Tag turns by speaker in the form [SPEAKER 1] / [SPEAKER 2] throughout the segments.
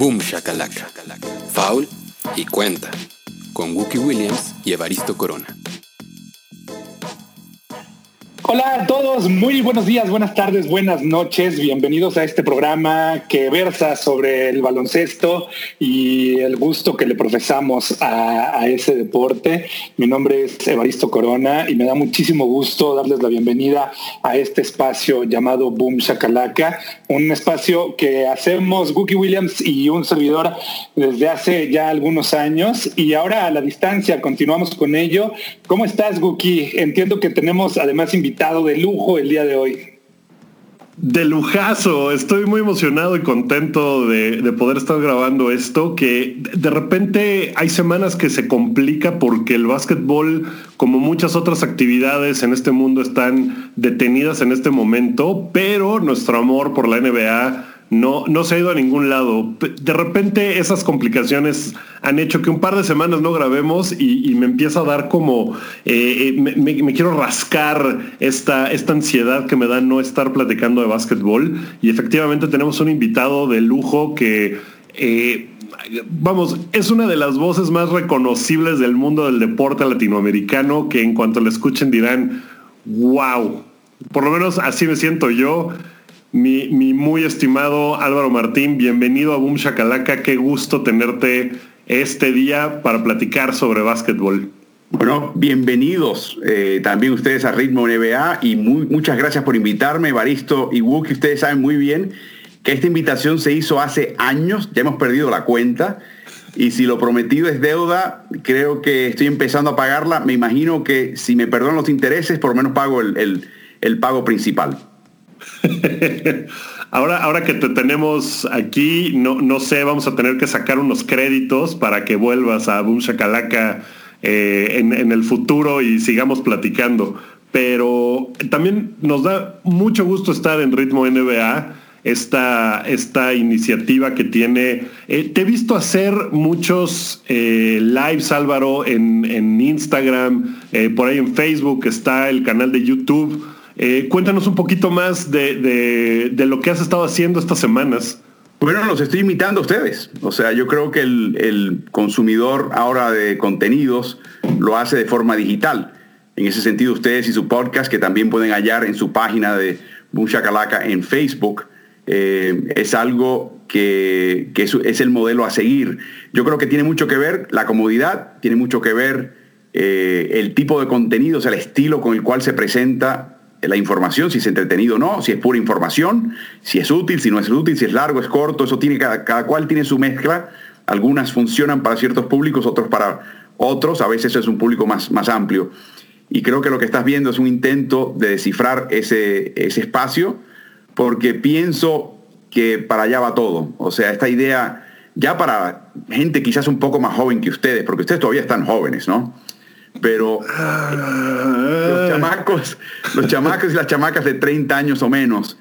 [SPEAKER 1] Boom Shakalaka, Foul y Cuenta, con Wookie Williams y Evaristo Corona.
[SPEAKER 2] Muy buenos días, buenas tardes, buenas noches. Bienvenidos a este programa que versa sobre el baloncesto y el gusto que le profesamos a, ese deporte. Mi nombre es Evaristo Corona y me da muchísimo gusto darles la bienvenida a este espacio llamado Boom Shakalaka, un espacio que hacemos Wookie Williams y un servidor desde hace ya algunos años y ahora a la distancia continuamos con ello. ¿Cómo estás, Wookie? Entiendo que tenemos además invitados de lujo el día de hoy.
[SPEAKER 3] De lujazo, estoy muy emocionado y contento de, de, poder estar grabando esto, que de repente hay semanas que se complica porque el básquetbol, como muchas otras actividades en este mundo, están detenidas en este momento, pero nuestro amor por la NBA no, no se ha ido a ningún lado. De repente esas complicaciones han hecho que un par de semanas no grabemos y, me empieza a dar como, eh, eh, me, quiero rascar esta, esta ansiedad que me da no estar platicando de básquetbol. Y efectivamente tenemos un invitado de lujo que... Eh, vamos, es una de las voces más reconocibles del mundo del deporte latinoamericano que en cuanto le escuchen dirán, wow, por lo menos así me siento yo. Mi, muy estimado Álvaro Martín, bienvenido a Boom Shakalaka. Qué gusto tenerte este día para platicar sobre básquetbol.
[SPEAKER 4] Bueno, bienvenidos eh, también ustedes a Ritmo NBA y muchas gracias por invitarme, Baristo y Wookie. Ustedes saben muy bien que esta invitación se hizo hace años, ya hemos perdido la cuenta. Y si lo prometido es deuda, creo que estoy empezando a pagarla. Me imagino que si me perdonan los intereses, por lo menos pago el pago principal.
[SPEAKER 3] ahora, ahora que te tenemos aquí, no, no sé, vamos a tener que sacar unos créditos para que vuelvas a Boom Shakalaka eh, en, el futuro y sigamos platicando. Pero también nos da mucho gusto estar en Ritmo NBA. Esta, esta iniciativa que tiene. Eh, te he visto hacer muchos eh, lives, Álvaro, en, en Instagram, por ahí en Facebook está el canal de YouTube. Eh, cuéntanos un poquito más de, lo que has estado haciendo estas semanas.
[SPEAKER 4] Bueno, los estoy invitando a ustedes. O sea, yo creo que el, consumidor ahora de contenidos lo hace de forma digital. En ese sentido, ustedes y su podcast, que también pueden hallar en su página de Bushacalaca en Facebook, eh, es algo que, es, el modelo a seguir. Yo creo que tiene mucho que ver la comodidad, tiene mucho que ver eh, el tipo de contenidos, el estilo con el cual se presenta la información, si es entretenido o no, si es pura información, si es útil, si no es útil, si es largo, es corto, eso tiene cada, cada cual tiene su mezcla. Algunas funcionan para ciertos públicos, otros para otros, a veces es un público más, más amplio. Y creo que lo que estás viendo es un intento de descifrar ese, ese espacio, porque pienso que para allá va todo. O sea, esta idea, ya para gente quizás un poco más joven que ustedes, porque ustedes todavía están jóvenes, ¿no? Pero los chamacos, los chamacos y las chamacas de 30 años o menos,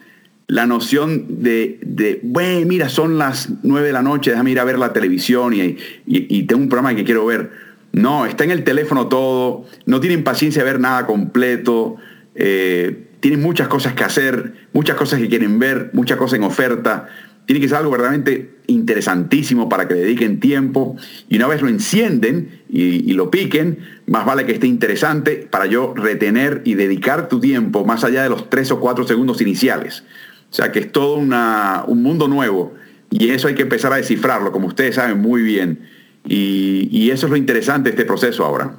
[SPEAKER 4] la noción de, bueno, mira, son las 9 de la noche, déjame ir a ver la televisión y, tengo un programa que quiero ver. No, está en el teléfono todo, no tienen paciencia de ver nada completo, eh, tienen muchas cosas que hacer, muchas cosas que quieren ver, muchas cosas en oferta tiene que ser algo verdaderamente interesantísimo para que dediquen tiempo y una vez lo encienden y, lo piquen, más vale que esté interesante para yo retener y dedicar tu tiempo más allá de los tres o cuatro segundos iniciales. O sea que es todo un mundo nuevo y eso hay que empezar a descifrarlo, como ustedes saben muy bien. Y, y eso es lo interesante de este proceso ahora.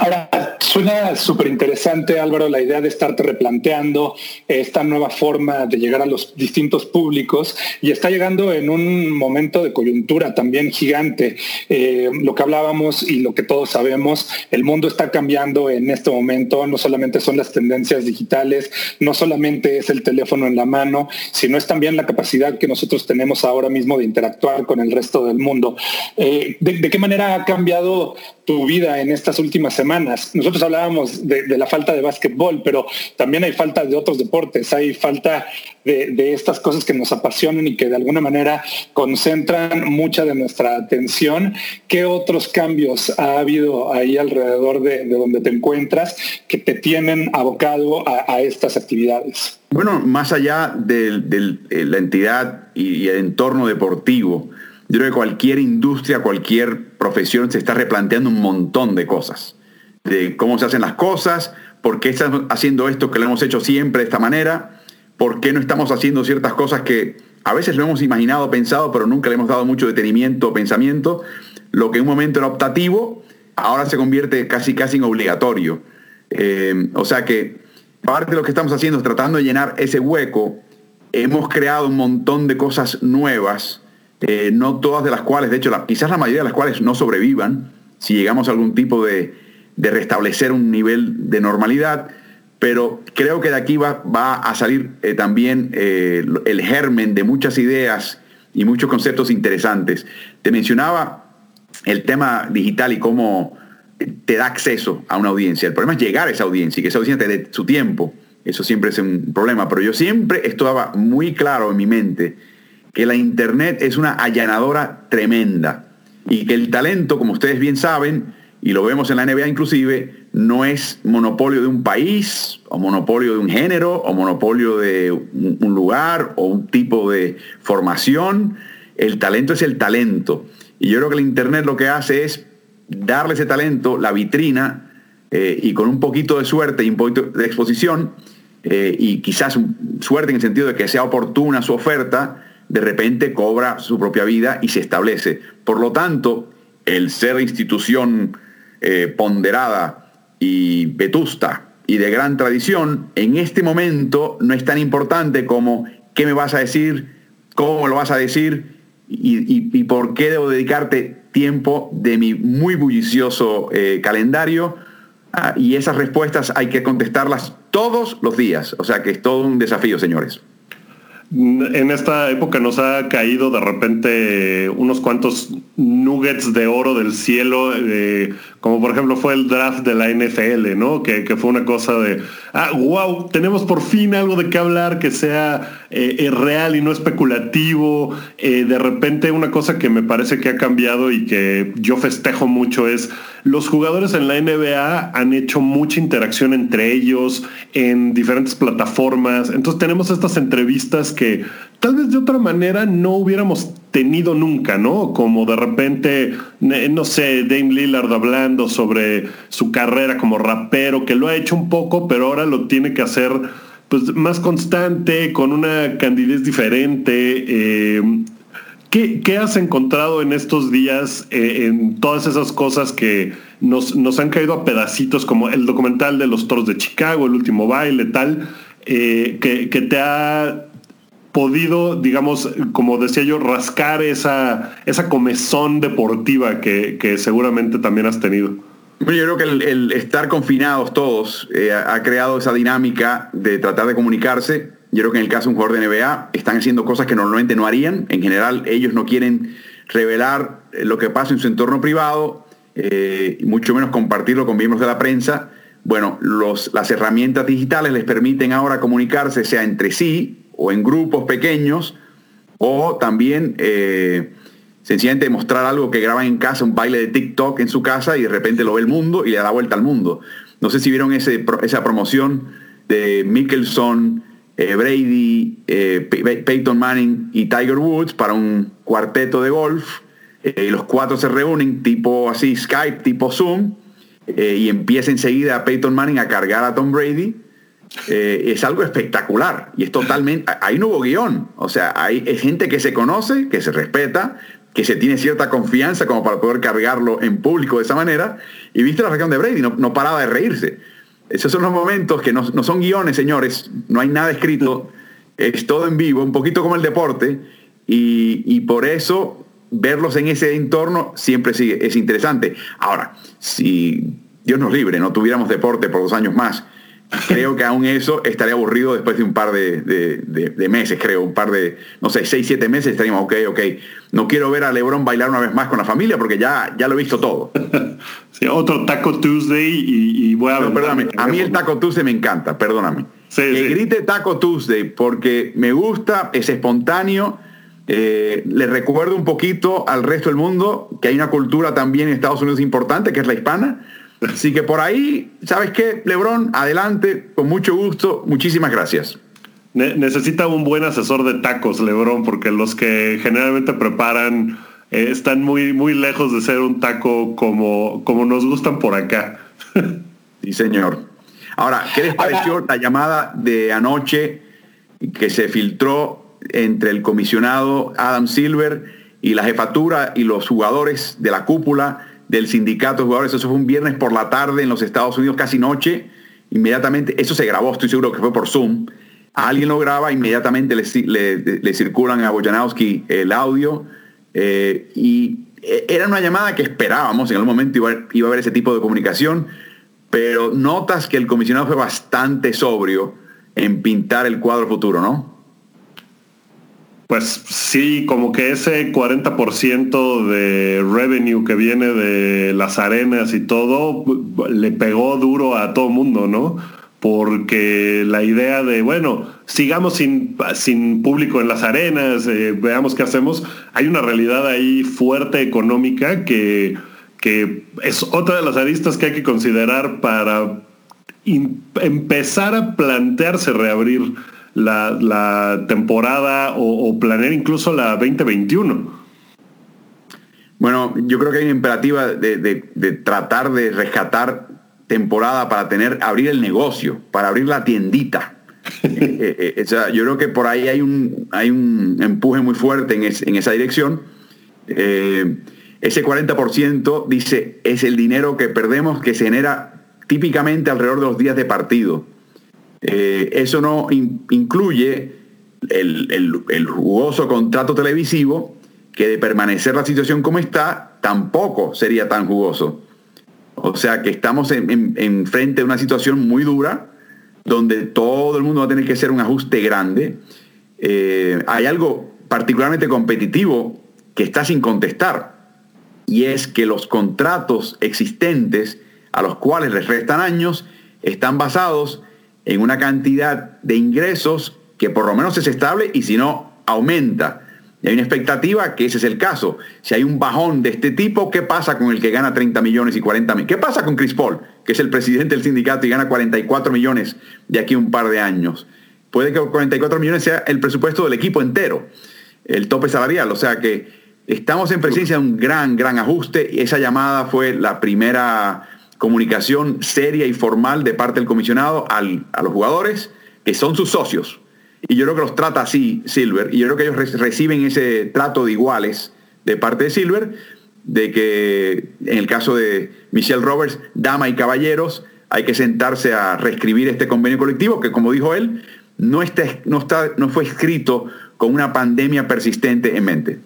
[SPEAKER 2] Ahora, Suena súper interesante, Álvaro, la idea de estarte replanteando esta nueva forma de llegar a los distintos públicos y está llegando en un momento de coyuntura también gigante. Eh, lo que hablábamos y lo que todos sabemos, el mundo está cambiando en este momento, no solamente son las tendencias digitales, no solamente es el teléfono en la mano, sino es también la capacidad que nosotros tenemos ahora mismo de interactuar con el resto del mundo. Eh, ¿de, qué manera ha cambiado tu vida en estas últimas semanas. Nosotros hablábamos de, la falta de básquetbol, pero también hay falta de otros deportes, hay falta de, estas cosas que nos apasionan y que de alguna manera concentran mucha de nuestra atención. ¿Qué otros cambios ha habido ahí alrededor de, donde te encuentras que te tienen abocado a, estas actividades?
[SPEAKER 4] Bueno, más allá de, eh, la entidad y el entorno deportivo, yo creo que cualquier industria, cualquier profesión se está replanteando un montón de cosas. De cómo se hacen las cosas, por qué estamos haciendo esto que lo hemos hecho siempre de esta manera, por qué no estamos haciendo ciertas cosas que a veces lo hemos imaginado, pensado, pero nunca le hemos dado mucho detenimiento o pensamiento. Lo que en un momento era optativo, ahora se convierte casi casi en obligatorio. Eh, o sea que parte de lo que estamos haciendo es tratando de llenar ese hueco. Hemos creado un montón de cosas nuevas eh, no todas de las cuales, de hecho, quizás la mayoría de las cuales no sobrevivan si llegamos a algún tipo de, restablecer un nivel de normalidad, pero creo que de aquí va, a salir eh, también eh, el germen de muchas ideas y muchos conceptos interesantes. Te mencionaba el tema digital y cómo te da acceso a una audiencia. El problema es llegar a esa audiencia y que esa audiencia te dé su tiempo. Eso siempre es un problema, pero yo siempre estaba muy claro en mi mente que la Internet es una allanadora tremenda y que el talento, como ustedes bien saben, y lo vemos en la NBA inclusive, no es monopolio de un país o monopolio de un género o monopolio de un lugar o un tipo de formación. El talento es el talento. Y yo creo que el Internet lo que hace es darle ese talento, la vitrina, eh, y con un poquito de suerte y un poquito de exposición, eh, y quizás suerte en el sentido de que sea oportuna su oferta, de repente cobra su propia vida y se establece. Por lo tanto, el ser institución eh, ponderada y vetusta y de gran tradición, en este momento no es tan importante como qué me vas a decir, cómo lo vas a decir y, por qué debo dedicarte tiempo de mi muy bullicioso eh, calendario. Ah, y esas respuestas hay que contestarlas todos los días. O sea que es todo un desafío, señores
[SPEAKER 3] en esta época nos ha caído de repente unos cuantos nuggets de oro del cielo, eh, como por ejemplo fue el draft de la NFL, ¿no? Que, fue una cosa de, ah, wow, tenemos por fin algo de qué hablar que sea eh, eh, real y no especulativo. de repente una cosa que me parece que ha cambiado y que yo festejo mucho es los jugadores en la NBA han hecho mucha interacción entre ellos en diferentes plataformas. Entonces tenemos estas entrevistas que tal vez de otra manera no hubiéramos tenido nunca, ¿no? Como de repente, no sé, Dame Lillard hablando sobre su carrera como rapero, que lo ha hecho un poco, pero ahora lo tiene que hacer pues más constante, con una candidez diferente. Eh, ¿Qué, has encontrado en estos días eh, en todas esas cosas que nos, han caído a pedacitos, como el documental de los toros de Chicago, el último baile, tal, eh, que, te ha podido, digamos, como decía yo, rascar esa, esa comezón deportiva que, seguramente también has tenido?
[SPEAKER 4] yo creo que el, estar confinados todos eh, ha creado esa dinámica de tratar de comunicarse yo creo que en el caso de un jugador de NBA están haciendo cosas que normalmente no harían. En general, ellos no quieren revelar eh, lo que pasa en su entorno privado, eh, mucho menos compartirlo con miembros de la prensa. Bueno, las herramientas digitales les permiten ahora comunicarse, sea entre sí o en grupos pequeños, o también eh, sencillamente mostrar algo que graban en casa, un baile de TikTok en su casa y de repente lo ve el mundo y le da vuelta al mundo. No sé si vieron esa promoción de Mickelson, eh, Brady, eh, Peyton Manning y Tiger Woods para un cuarteto de golf. Eh, los cuatro se reúnen tipo así, Skype, tipo Zoom, y empieza enseguida Peyton Manning a cargar a Tom Brady. es algo espectacular y es totalmente, ahí no hubo guion, o sea, hay gente que se conoce, que se respeta, que se tiene cierta confianza como para poder cargarlo en público de esa manera, y viste la reacción de Brady, no paraba de reírse. Esos son los momentos que no, son guiones, señores, no hay nada escrito, es todo en vivo, un poquito como el deporte, y, por eso verlos en ese entorno siempre es interesante. Ahora, si Dios nos libre, no tuviéramos deporte por dos años más, creo que aún eso estaría aburrido después de un par de, meses, creo, un par de, no sé, seis, siete meses estaríamos, ok, ok, no quiero ver a Lebron bailar una vez más con la familia porque ya, ya lo he visto todo.
[SPEAKER 3] sí, otro Taco Tuesday y, voy a...
[SPEAKER 4] perdóname, a mí el Taco Tuesday me encanta, perdóname. que grite Taco Tuesday porque me gusta, es espontáneo, eh, le recuerdo un poquito al resto del mundo que hay una cultura también en Estados Unidos importante, que es la hispana, Así que por ahí, ¿sabes qué? Lebron, adelante, con mucho gusto, muchísimas gracias.
[SPEAKER 3] necesita un buen asesor de tacos, Lebron, porque los que generalmente preparan eh, están muy, muy lejos de ser un taco como, como nos gustan por acá.
[SPEAKER 4] sí, señor. Ahora, ¿qué les pareció la llamada de anoche que se filtró entre el comisionado Adam Silver y la jefatura y los jugadores de la cúpula? Del sindicato de jugadores. Eso fue un viernes por la tarde en los Estados Unidos, casi noche. Inmediatamente, eso se grabó, estoy seguro que fue por Zoom. alguien lo graba, inmediatamente le, circulan a Bojanowski el audio. Eh, y eh, era una llamada que esperábamos, en algún momento iba a haber ese tipo de comunicación, pero notas que el comisionado fue bastante sobrio en pintar el cuadro futuro, ¿no?
[SPEAKER 3] Pues sí, como que ese 40% de revenue que viene de las arenas y todo le pegó duro a todo mundo, ¿no? Porque la idea de, bueno, sigamos sin, sin público en las arenas, eh, veamos qué hacemos, hay una realidad ahí fuerte económica que, que es otra de las aristas que hay que considerar para empezar a plantearse reabrir la, temporada o, planear incluso la 2021?
[SPEAKER 4] Bueno, yo creo que hay una imperativa de, tratar de rescatar temporada para tener, abrir el negocio, para abrir la tiendita. Eh, eh, eh, yo creo que por ahí hay un, hay un empuje muy fuerte en, en esa dirección. ese 40% dice es el dinero que perdemos que se genera típicamente alrededor de los días de partido. Eh, eso no incluye el, jugoso contrato televisivo que de permanecer la situación como está, tampoco sería tan jugoso. O sea que estamos en, frente de una situación muy dura, donde todo el mundo va a tener que hacer un ajuste grande. Eh, hay algo particularmente competitivo que está sin contestar, y es que los contratos existentes a los cuales les restan años están basados en una cantidad de ingresos que por lo menos es estable y si no, aumenta. Y hay una expectativa que ese es el caso. Si hay un bajón de este tipo, ¿qué pasa con el que gana 30 millones y 40 millones? ¿Qué pasa con Chris Paul, que es el presidente del sindicato y gana 44 millones de aquí a un par de años? Puede que 44 millones sea el presupuesto del equipo entero, el tope salarial. O sea que estamos en presencia de un gran, gran ajuste. Esa llamada fue la primera comunicación seria y formal de parte del comisionado a los jugadores, que son sus socios. Y yo creo que los trata así Silver, y yo creo que ellos reciben ese trato de iguales de parte de Silver, de que en el caso de Michelle Roberts, dama y caballeros, hay que sentarse a reescribir este convenio colectivo, que como dijo él, no, está, no, está, no fue escrito con una pandemia persistente en mente.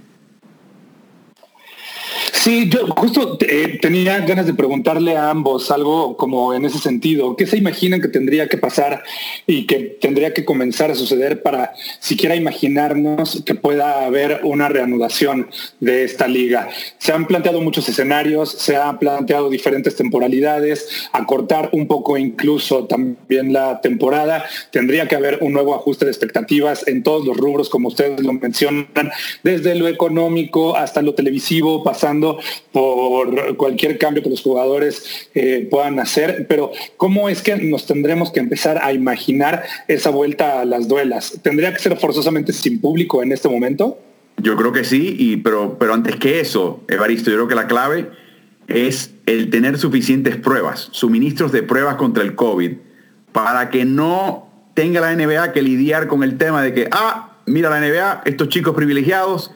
[SPEAKER 2] Sí, yo justo eh, tenía ganas de preguntarle a ambos algo como en ese sentido. ¿Qué se imaginan que tendría que pasar y que tendría que comenzar a suceder para siquiera imaginarnos que pueda haber una reanudación de esta liga? Se han planteado muchos escenarios, se han planteado diferentes temporalidades, acortar un poco incluso también la temporada. Tendría que haber un nuevo ajuste de expectativas en todos los rubros, como ustedes lo mencionan, desde lo económico hasta lo televisivo, pasando por cualquier cambio que los jugadores eh, puedan hacer, pero ¿cómo es que nos tendremos que empezar a imaginar esa vuelta a las duelas? ¿Tendría que ser forzosamente sin público en este momento?
[SPEAKER 4] Yo creo que sí, y, pero, pero antes que eso, Evaristo, yo creo que la clave es el tener suficientes pruebas, suministros de pruebas contra el COVID, para que no tenga la NBA que lidiar con el tema de que, ah, mira la NBA, estos chicos privilegiados,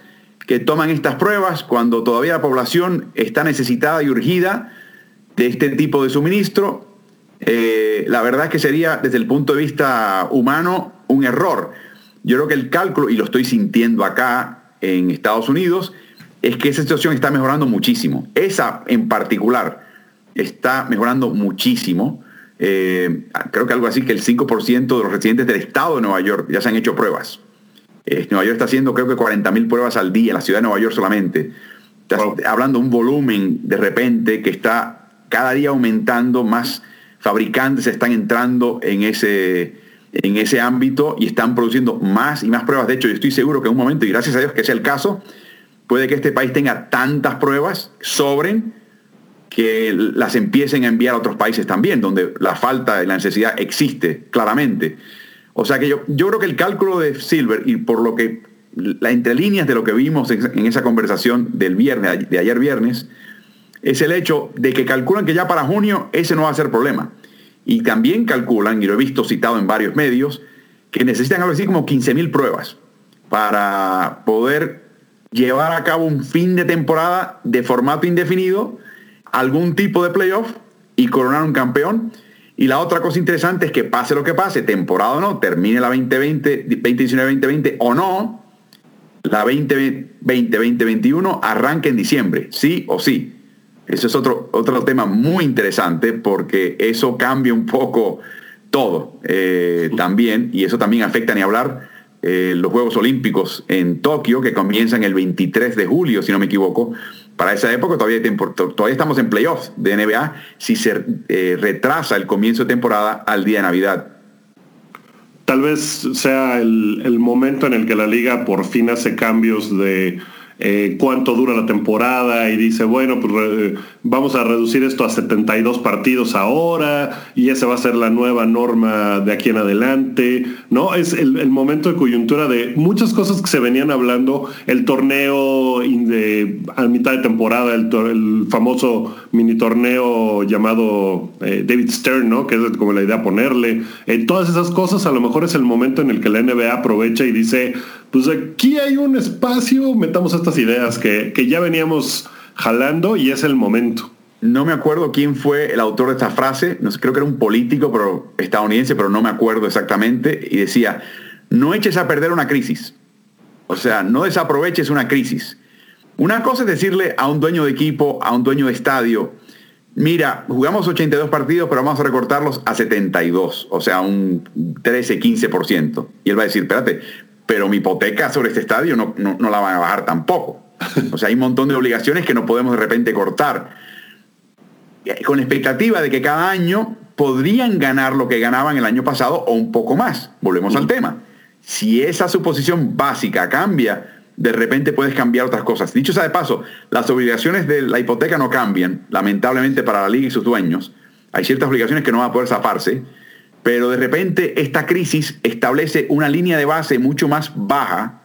[SPEAKER 4] que toman estas pruebas cuando todavía la población está necesitada y urgida de este tipo de suministro. Eh, la verdad es que sería desde el punto de vista humano un error. Yo creo que el cálculo, y lo estoy sintiendo acá en Estados Unidos, es que esa situación está mejorando muchísimo. Esa en particular está mejorando muchísimo. eh, creo que algo así que el 5% de los residentes del estado de Nueva York ya se han hecho pruebas. Eh, Nueva York está haciendo creo que 40.000 pruebas al día, la ciudad de Nueva York solamente. Estás hablando de un volumen de repente que está cada día aumentando, más fabricantes están entrando en ese, en ese ámbito y están produciendo más y más pruebas. De hecho, yo estoy seguro que en un momento, y gracias a Dios que sea el caso, puede que este país tenga tantas pruebas, sobren, que las empiecen a enviar a otros países también, donde la falta y la necesidad existe claramente. O sea que yo, yo creo que el cálculo de Silver y por lo que la entre líneas de lo que vimos en, esa conversación del viernes, de ayer viernes, es el hecho de que calculan que ya para junio ese no va a ser problema. Y también calculan, y lo he visto citado en varios medios, que necesitan algo así como 15.000 pruebas para poder llevar a cabo un fin de temporada de formato indefinido algún tipo de playoff y coronar un campeón. Y la otra cosa interesante es que pase lo que pase, temporada o no, termine la 2020, 2019-2020 o no, la 2020-2021 arranque en diciembre, sí o sí. Eso es otro, otro tema muy interesante porque eso cambia un poco todo eh, también y eso también afecta ni hablar eh, los Juegos Olímpicos en Tokio que comienzan el 23 de julio, si no me equivoco, para esa época todavía, estamos en playoffs de NBA si se eh, retrasa el comienzo de temporada al día de Navidad.
[SPEAKER 3] Tal vez sea el momento en el que la liga por fin hace cambios de eh, cuánto dura la temporada y dice, bueno, pues vamos a reducir esto a 72 partidos ahora y esa va a ser la nueva norma de aquí en adelante, ¿no? Es el, momento de coyuntura de muchas cosas que se venían hablando, el torneo a mitad de temporada, el, famoso mini torneo llamado eh, David Stern, ¿no? Que es como la idea ponerle, eh, todas esas cosas a lo mejor es el momento en el que la NBA aprovecha y dice, pues aquí hay un espacio, metamos estas ideas que, ya veníamos jalando y es el momento.
[SPEAKER 4] No me acuerdo quién fue el autor de esta frase, no sé, creo que era un político pero, estadounidense, pero no me acuerdo exactamente, y decía, no eches a perder una crisis. O sea, no desaproveches una crisis. Una cosa es decirle a un dueño de equipo, a un dueño de estadio, mira, jugamos 82 partidos, pero vamos a recortarlos a 72, o sea, un 13, 15%. Y él va a decir, espérate, pero mi hipoteca sobre este estadio no, la van a bajar tampoco. O sea, hay un montón de obligaciones que no podemos de repente cortar. Con la expectativa de que cada año podrían ganar lo que ganaban el año pasado o un poco más. Volvemos al tema. Si esa suposición básica cambia, de repente puedes cambiar otras cosas. Dicho sea de paso, las obligaciones de la hipoteca no cambian, lamentablemente para la liga y sus dueños. Hay ciertas obligaciones que no van a poder zaparse, pero de repente esta crisis establece una línea de base mucho más baja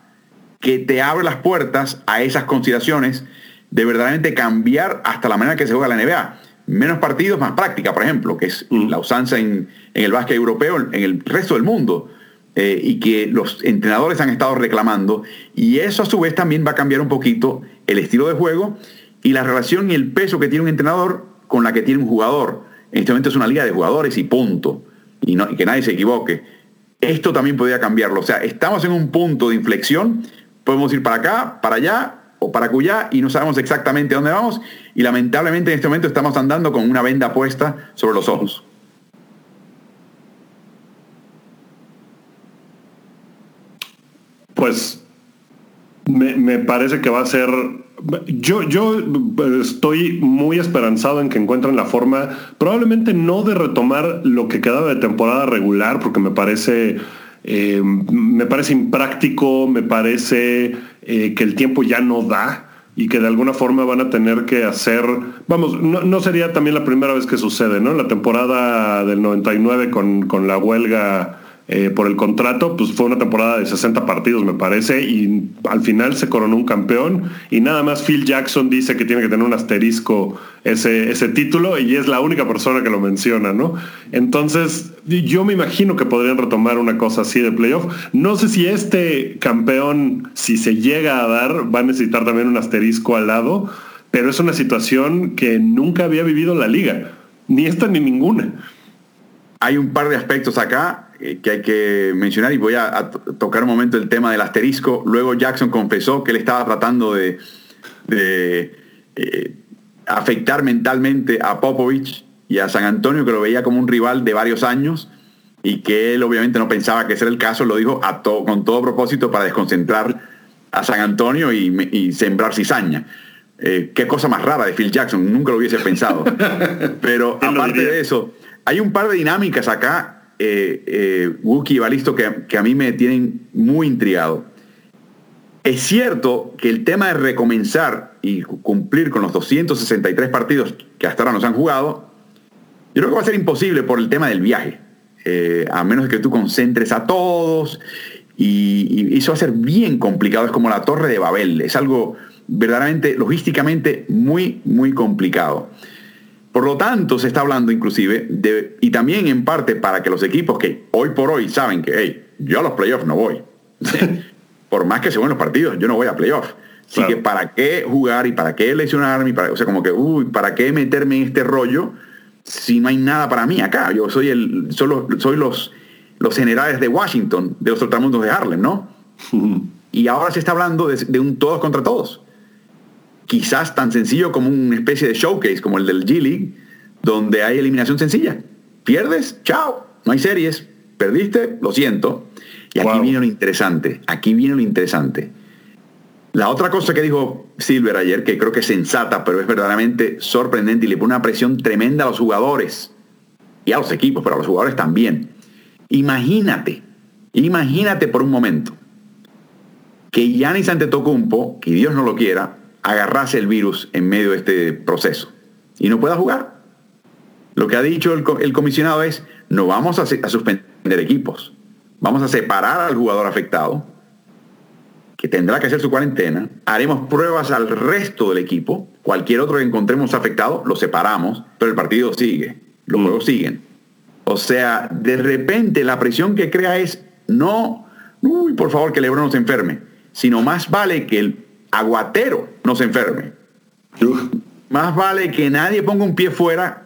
[SPEAKER 4] que te abre las puertas a esas consideraciones de verdaderamente cambiar hasta la manera que se juega la NBA. Menos partidos, más práctica, por ejemplo, que es mm. la usanza en, el básquet europeo, en el resto del mundo, eh, y que los entrenadores han estado reclamando. Y eso a su vez también va a cambiar un poquito el estilo de juego y la relación y el peso que tiene un entrenador con la que tiene un jugador. En este momento es una liga de jugadores y punto y, que nadie se equivoque. Esto también podría cambiarlo. O sea, estamos en un punto de inflexión, podemos ir para acá, para allá o para cuya y no sabemos exactamente dónde vamos y lamentablemente en este momento estamos andando con una venda puesta sobre los ojos.
[SPEAKER 3] Pues me, me parece que va a ser yo, yo estoy muy esperanzado en que encuentren la forma, probablemente no de retomar lo que quedaba de temporada regular, porque me parece, eh, me parece impráctico, me parece eh, que el tiempo ya no da y que de alguna forma van a tener que hacer, vamos, no, sería también la primera vez que sucede, ¿no? La temporada del 99 con, con la huelga eh, por el contrato, pues fue una temporada de 60 partidos, me parece, y al final se coronó un campeón. Y nada más Phil Jackson dice que tiene que tener un asterisco ese, ese título y es la única persona que lo menciona, ¿no? Entonces, yo me imagino que podrían retomar una cosa así de playoff. No sé si este campeón, si se llega a dar, va a necesitar también un asterisco al lado, pero es una situación que nunca había vivido la liga, ni esta ni ninguna.
[SPEAKER 4] Hay un par de aspectos acá que hay que mencionar y voy a, tocar un momento el tema del asterisco. Luego Jackson confesó que él estaba tratando de, eh, afectar mentalmente a Popovich y a San Antonio que lo veía como un rival de varios años y que él obviamente no pensaba que ese era el caso, lo dijo a con todo propósito para desconcentrar a San Antonio y, sembrar cizaña. Eh, qué cosa más rara de Phil Jackson, nunca lo hubiese pensado. Pero aparte de eso, hay un par de dinámicas acá, eh, eh, Wookie y Balisto, que, que a mí me tienen muy intrigado. Es cierto que el tema de recomenzar y cumplir con los 263 partidos que hasta ahora nos han jugado, yo creo que va a ser imposible por el tema del viaje. Eh, a menos que tú concentres a todos, y, eso va a ser bien complicado, es como la torre de Babel, es algo verdaderamente, logísticamente muy, muy complicado. Por lo tanto, se está hablando inclusive, de, y también en parte para que los equipos que hoy por hoy saben que, hey, yo a los playoffs no voy. por más que se los partidos, yo no voy a playoffs. Así que para qué jugar y para qué lesionarme, para, o sea, como que, uy, ¿para qué meterme en este rollo? si no hay nada para mí acá? Yo soy, el, solo, soy los, los generales de Washington, de los trotamundos de Harlem, ¿no? y ahora se está hablando de, un todos contra todos. Quizás tan sencillo como una especie de showcase, como el del G-League, donde hay eliminación sencilla. Pierdes, chao, no hay series. Perdiste, lo siento. Y aquí viene lo interesante, aquí viene lo interesante. La otra cosa que dijo Silver ayer, que creo que es sensata, pero es verdaderamente sorprendente y le pone una presión tremenda a los jugadores y a los equipos, pero a los jugadores también. Imagínate, imagínate por un momento que Yanis Antetokounmpo, que Dios no lo quiera, agarrase el virus en medio de este proceso y no pueda jugar. Lo que ha dicho el, comisionado es, no vamos a suspender equipos, vamos a separar al jugador afectado que tendrá que hacer su cuarentena, haremos pruebas al resto del equipo, cualquier otro que encontremos afectado, lo separamos, pero el partido sigue, los mm. juegos siguen. O sea, de repente la presión que crea es no, uy, por favor que Lebron no se enferme, sino más vale que el aguatero no se enferme. Más vale que nadie ponga un pie fuera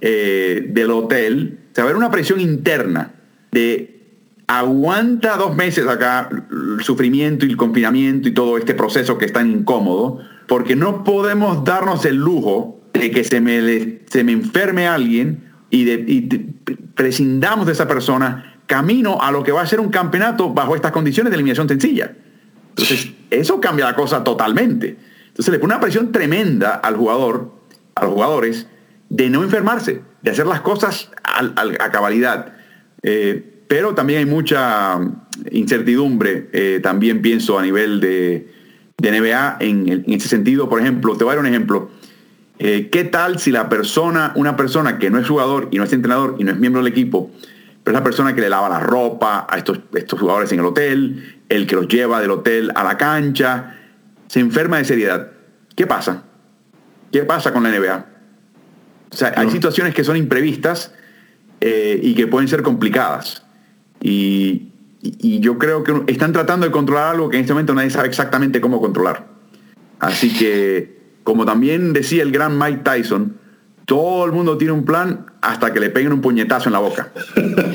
[SPEAKER 4] eh, del hotel. O haber una presión interna de aguanta dos meses acá el sufrimiento y el confinamiento y todo este proceso que es tan incómodo, porque no podemos darnos el lujo de que se me, se me enferme alguien y, de, prescindamos de esa persona camino a lo que va a ser un campeonato bajo estas condiciones de eliminación sencilla. Entonces, eso cambia la cosa totalmente. Entonces le pone una presión tremenda al jugador, a los jugadores, de no enfermarse, de hacer las cosas a, cabalidad. Eh, pero también hay mucha incertidumbre, eh, también pienso a nivel de, NBA en, ese sentido. Por ejemplo, te voy a dar un ejemplo. Eh, ¿Qué tal si la persona, una persona que no es jugador y no es entrenador y no es miembro del equipo, pero es la persona que le lava la ropa a estos, estos jugadores en el hotel, el que los lleva del hotel a la cancha, se enferma de seriedad? ¿Qué pasa? ¿Qué pasa con la NBA? O sea, hay situaciones que son imprevistas eh, y que pueden ser complicadas. Y, yo creo que están tratando de controlar algo que en este momento nadie sabe exactamente cómo controlar. Así que, como también decía el gran Mike Tyson, todo el mundo tiene un plan hasta que le peguen un puñetazo en la boca.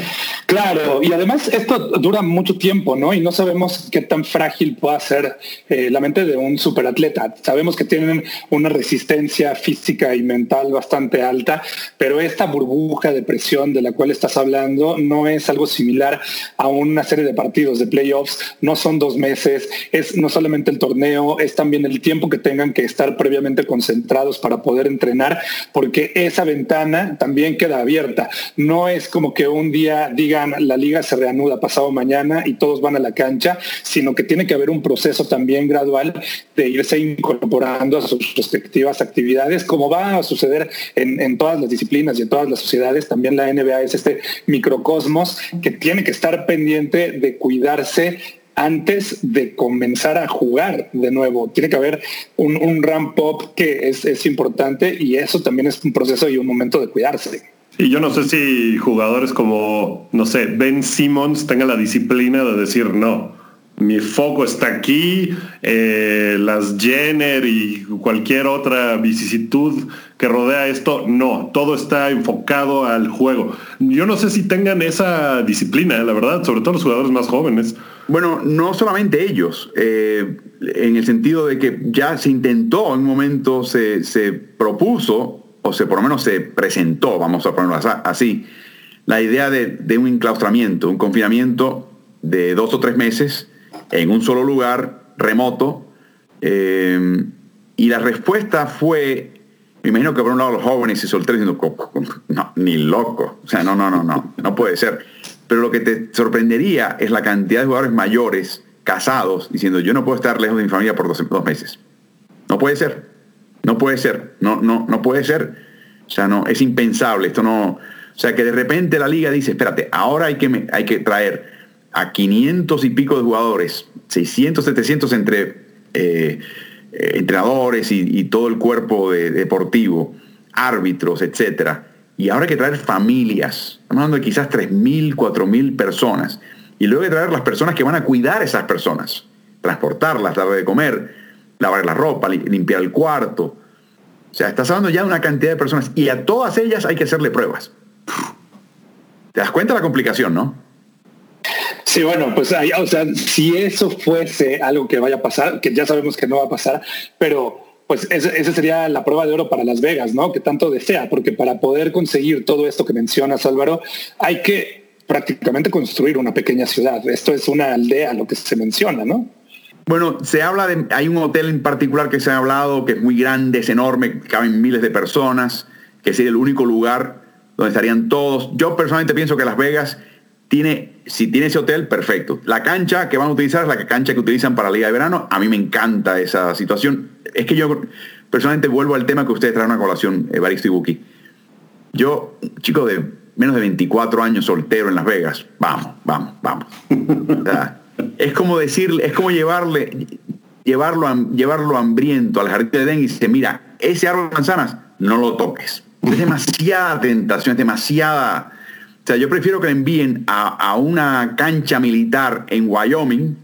[SPEAKER 2] Claro, y además esto dura mucho tiempo, ¿no? Y no sabemos qué tan frágil puede ser eh, la mente de un superatleta. Sabemos que tienen una resistencia física y mental bastante alta, pero esta burbuja de presión de la cual estás hablando no es algo similar a una serie de partidos de playoffs, no son dos meses, es no solamente el torneo, es también el tiempo que tengan que estar previamente concentrados para poder entrenar, porque esa ventana también queda abierta. No es como que un día digan la liga se reanuda pasado mañana y todos van a la cancha, sino que tiene que haber un proceso también gradual de irse incorporando a sus respectivas actividades, como va a suceder en, todas las disciplinas y en todas las sociedades. También la NBA es este microcosmos que tiene que estar pendiente de cuidarse antes de comenzar a jugar de nuevo. Tiene que haber un, ramp up que es, es importante y eso también es un proceso y un momento de cuidarse.
[SPEAKER 3] Y yo no sé si jugadores como, no sé, Ben Simmons tengan la disciplina de decir no. Mi foco está aquí, eh, las Jenner y cualquier otra vicisitud que rodea esto, no, todo está enfocado al juego. Yo no sé si tengan esa disciplina, la verdad, sobre todo los jugadores más jóvenes.
[SPEAKER 4] Bueno, no solamente ellos, eh, en el sentido de que ya se intentó, en un momento se, se propuso o se por lo menos se presentó, vamos a ponerlo así, la idea de, un enclaustramiento, un confinamiento de dos o tres meses en un solo lugar, remoto. Eh, y la respuesta fue, me imagino que por un lado los jóvenes y solteros diciendo, no, ni loco, o sea, no, no, no, no, no puede ser. Pero lo que te sorprendería es la cantidad de jugadores mayores, casados, diciendo, yo no puedo estar lejos de mi familia por dos, meses. No puede ser, no puede ser, no, no, no puede ser. O sea, no, es impensable, esto no, o sea que de repente la liga dice, espérate, ahora hay que, hay que traer a 500 y pico de jugadores, 600, 700 entre eh, eh, entrenadores y, todo el cuerpo deportivo, árbitros, etc. Y ahora hay que traer familias, estamos hablando de quizás 3.000, 4.000 personas. Y luego hay que traer las personas que van a cuidar a esas personas, transportarlas, darle de comer, lavar la ropa, limpiar el cuarto. O sea, estás hablando ya de una cantidad de personas y a todas ellas hay que hacerle pruebas. ¿Te das cuenta de la complicación, no?
[SPEAKER 2] Sí, bueno, pues o sea, si eso fuese algo que vaya a pasar, que ya sabemos que no va a pasar, pero pues esa sería la prueba de oro para Las Vegas, ¿no? Que tanto desea, porque para poder conseguir todo esto que mencionas, Álvaro, hay que prácticamente construir una pequeña ciudad. Esto es una aldea, lo que se menciona, ¿no?
[SPEAKER 4] Bueno, se habla de, hay un hotel en particular que se ha hablado, que es muy grande, es enorme, caben miles de personas, que sería el único lugar donde estarían todos. Yo personalmente pienso que Las Vegas tiene, si tiene ese hotel, perfecto. La cancha que van a utilizar es la cancha que utilizan para la Liga de Verano. A mí me encanta esa situación. Es que yo personalmente vuelvo al tema que ustedes traen a colación, Evaristo y Buki. Yo, chico de menos de 24 años soltero en Las Vegas, vamos, vamos, vamos. es como decirle, es como llevarle, llevarlo, llevarlo hambriento al jardín de Edén y dice, mira, ese árbol de manzanas, no lo toques es demasiada tentación, es demasiada... O sea, yo prefiero que le envíen a, una cancha militar en Wyoming,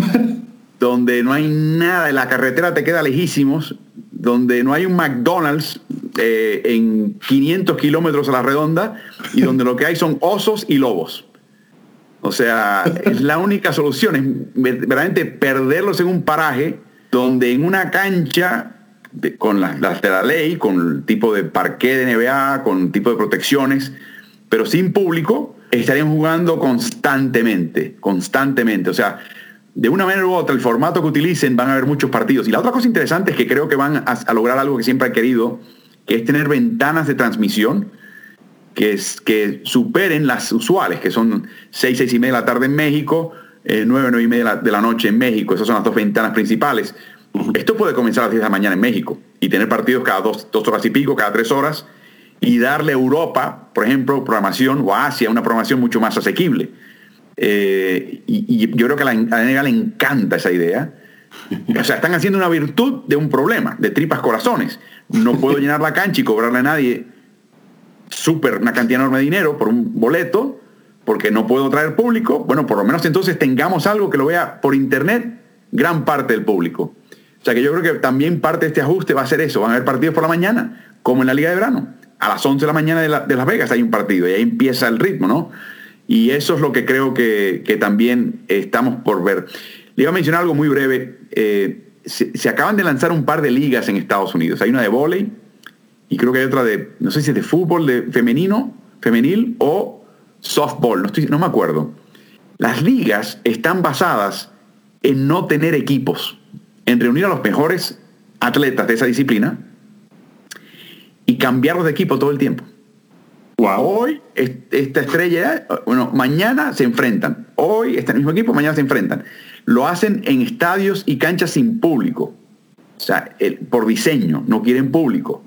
[SPEAKER 4] donde no hay nada, la carretera te queda lejísimos, donde no hay un McDonald's eh, en 500 kilómetros a la redonda y donde lo que hay son osos y lobos. O sea, es la única solución, es verdaderamente perderlos en un paraje donde en una cancha con las de la ley, con el tipo de parqué de NBA, con tipo de protecciones, pero sin público, estarían jugando constantemente, constantemente. O sea, de una manera u otra, el formato que utilicen van a haber muchos partidos. Y la otra cosa interesante es que creo que van a, lograr algo que siempre han querido, que es tener ventanas de transmisión que, es, que superen las usuales, que son 6, 6 y media de la tarde en México, 9, eh, 9 y media de la noche en México. Esas son las dos ventanas principales. Esto puede comenzar a las 10 de la mañana en México y tener partidos cada dos, horas y pico, cada tres horas, y darle a Europa, por ejemplo, programación, o a Asia, una programación mucho más asequible. Eh, y, yo creo que a la, a le encanta esa idea. O sea, están haciendo una virtud de un problema, de tripas corazones. No puedo llenar la cancha y cobrarle a nadie súper una cantidad enorme de dinero por un boleto, porque no puedo traer público. Bueno, por lo menos entonces tengamos algo que lo vea por internet gran parte del público. O sea que yo creo que también parte de este ajuste va a ser eso. Van a haber partidos por la mañana, como en la Liga de Verano. A las 11 de la mañana de, Las Vegas hay un partido y ahí empieza el ritmo, ¿no? Y eso es lo que creo que, también estamos por ver. Le iba a mencionar algo muy breve. Eh, se, acaban de lanzar un par de ligas en Estados Unidos. Hay una de volei y creo que hay otra de, no sé si es de fútbol de femenino, femenil o softball, no, estoy, no me acuerdo. Las ligas están basadas en no tener equipos en reunir a los mejores atletas de esa disciplina y cambiarlos de equipo todo el tiempo. Hoy esta estrella, bueno, mañana se enfrentan. Hoy está el mismo equipo, mañana se enfrentan. Lo hacen en estadios y canchas sin público. O sea, por diseño, no quieren público.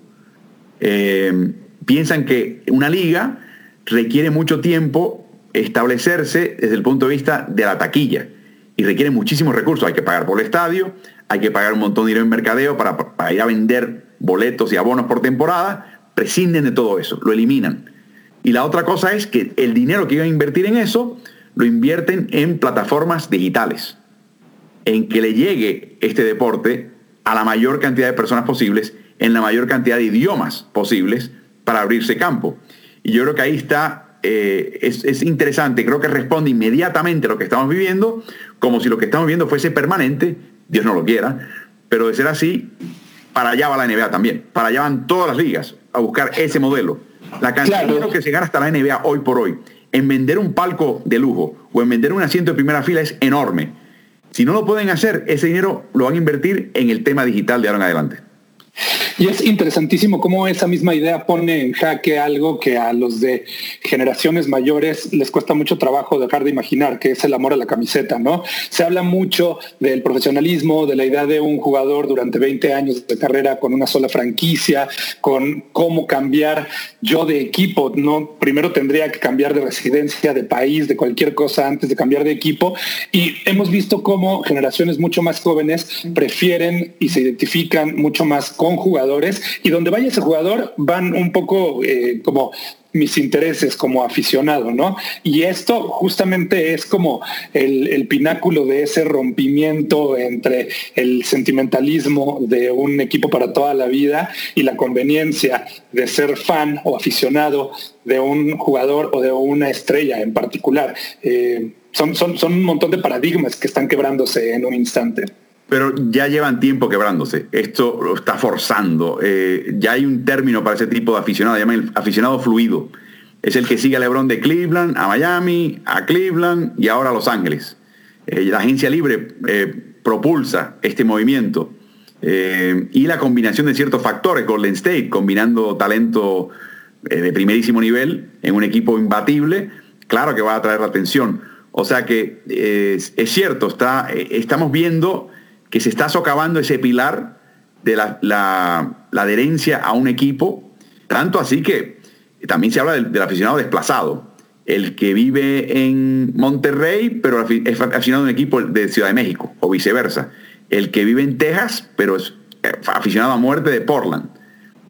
[SPEAKER 4] Eh, piensan que una liga requiere mucho tiempo establecerse desde el punto de vista de la taquilla y requiere muchísimos recursos. Hay que pagar por el estadio, hay que pagar un montón de dinero en mercadeo para, ir a vender boletos y abonos por temporada, prescinden de todo eso, lo eliminan. Y la otra cosa es que el dinero que iban a invertir en eso, lo invierten en plataformas digitales, en que le llegue este deporte a la mayor cantidad de personas posibles, en la mayor cantidad de idiomas posibles para abrirse campo. Y yo creo que ahí está, eh, es, es, interesante, creo que responde inmediatamente a lo que estamos viviendo, como si lo que estamos viviendo fuese permanente Dios no lo quiera, pero de ser así, para allá va la NBA también. Para allá van todas las ligas a buscar ese modelo. La cantidad de dinero que se gana hasta la NBA hoy por hoy en vender un palco de lujo o en vender un asiento de primera fila es enorme. Si no lo pueden hacer, ese dinero lo van a invertir en el tema digital de ahora en adelante.
[SPEAKER 2] Y es interesantísimo cómo esa misma idea pone en jaque algo que a los de generaciones mayores les cuesta mucho trabajo dejar de imaginar, que es el amor a la camiseta, ¿no? Se habla mucho del profesionalismo, de la idea de un jugador durante 20 años de carrera con una sola franquicia, con cómo cambiar yo de equipo, ¿no? Primero tendría que cambiar de residencia, de país, de cualquier cosa antes de cambiar de equipo. Y hemos visto cómo generaciones mucho más jóvenes prefieren y se identifican mucho más con jugadores y donde vaya ese jugador van un poco eh, como mis intereses como aficionado, ¿no? Y esto justamente es como el, pináculo de ese rompimiento entre el sentimentalismo de un equipo para toda la vida y la conveniencia de ser fan o aficionado de un jugador o de una estrella en particular. Eh, son, son, son un montón de paradigmas que están quebrándose en un instante
[SPEAKER 4] pero ya llevan tiempo quebrándose. Esto lo está forzando. Eh, ya hay un término para ese tipo de aficionado, llaman el aficionado fluido. Es el que sigue a LeBron de Cleveland, a Miami, a Cleveland y ahora a Los Ángeles. Eh, la agencia libre eh, propulsa este movimiento. y la combinación de ciertos factores, Golden State, combinando talento de primerísimo nivel en un equipo imbatible, claro que va a atraer la atención. O sea que es, cierto, está, estamos viendo que se está socavando ese pilar de la, adherencia a un equipo, tanto así que también se habla del, aficionado desplazado, el que vive en Monterrey, pero es aficionado a un equipo de Ciudad de México, o viceversa, el que vive en Texas, pero es eh, aficionado a muerte de Portland.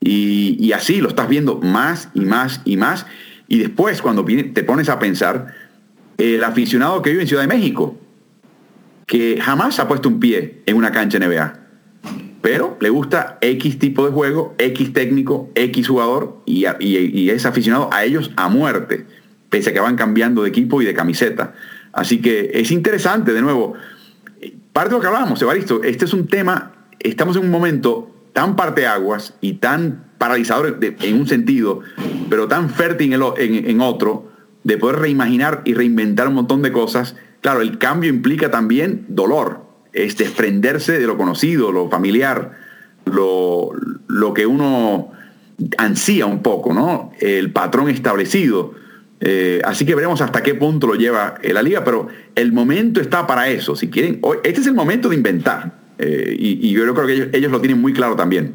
[SPEAKER 4] Y, así lo estás viendo más y más y más. Y después, cuando te pones a pensar, el aficionado que vive en Ciudad de México, que jamás ha puesto un pie en una cancha NBA. Pero le gusta X tipo de juego, X técnico, X jugador y, es aficionado a ellos a muerte, pese a que van cambiando de equipo y de camiseta. Así que es interesante, de nuevo, parte de lo que hablábamos, Evaristo, este es un tema, estamos en un momento tan parteaguas y tan paralizador en un sentido, pero tan fértil en otro, de poder reimaginar y reinventar un montón de cosas Claro, el cambio implica también dolor, es desprenderse de lo conocido, lo familiar, lo, lo que uno ansía un poco, ¿no? El patrón establecido. Eh, así que veremos hasta qué punto lo lleva eh, la liga, pero el momento está para eso. Si quieren, este es el momento de inventar. Eh, y, yo creo que ellos, lo tienen muy claro también.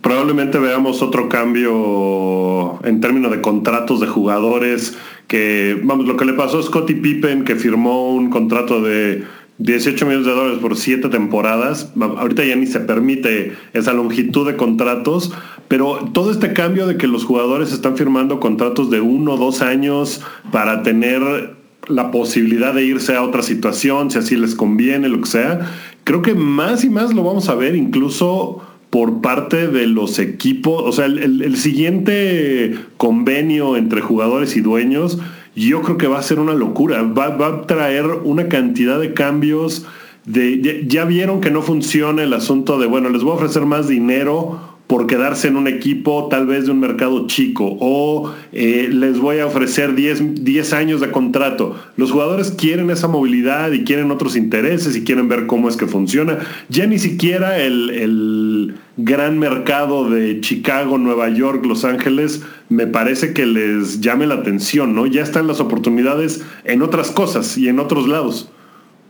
[SPEAKER 3] Probablemente veamos otro cambio en términos de contratos de jugadores que, vamos, lo que le pasó a Scottie Pippen, que firmó un contrato de 18 millones de dólares por siete temporadas. Ahorita ya ni se permite esa longitud de contratos, pero todo este cambio de que los jugadores están firmando contratos de uno o dos años para tener la posibilidad de irse a otra situación, si así les conviene, lo que sea, creo que más y más lo vamos a ver incluso por parte de los equipos, o sea, el, siguiente convenio entre jugadores y dueños, yo creo que va a ser una locura, va, a traer una cantidad de cambios. De, ya vieron que no funciona el asunto de, bueno, les voy a ofrecer más dinero por quedarse en un equipo tal vez de un mercado chico o eh, les voy a ofrecer 10, años de contrato. Los jugadores quieren esa movilidad y quieren otros intereses y quieren ver cómo es que funciona. Ya ni siquiera el gran mercado de Chicago, Nueva York, Los Ángeles me parece que les llame la atención, ¿no? Ya están las oportunidades en otras cosas y en otros lados.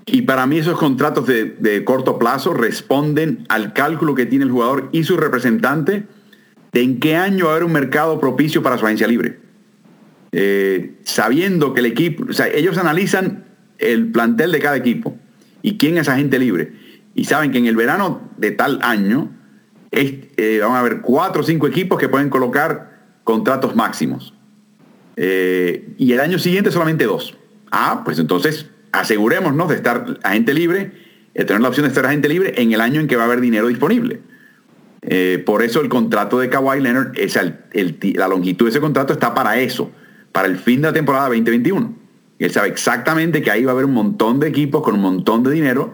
[SPEAKER 4] Y para mí esos contratos de, corto plazo responden al cálculo que tiene el jugador y su representante de en qué año va a haber un mercado propicio para su agencia libre. Eh, sabiendo que el equipo, o sea, ellos analizan el plantel de cada equipo y quién es agente libre. Y saben que en el verano de tal año eh, van a haber cuatro o cinco equipos que pueden colocar contratos máximos. Eh, y el año siguiente solamente dos. Ah, pues entonces asegurémonos de estar agente libre, de tener la opción de estar agente libre en el año en que va a haber dinero disponible. Eh, por eso el contrato de Kawhi Leonard, es la longitud de ese contrato está para eso, para el fin de la temporada 2021. él sabe exactamente que ahí va a haber un montón de equipos con un montón de dinero,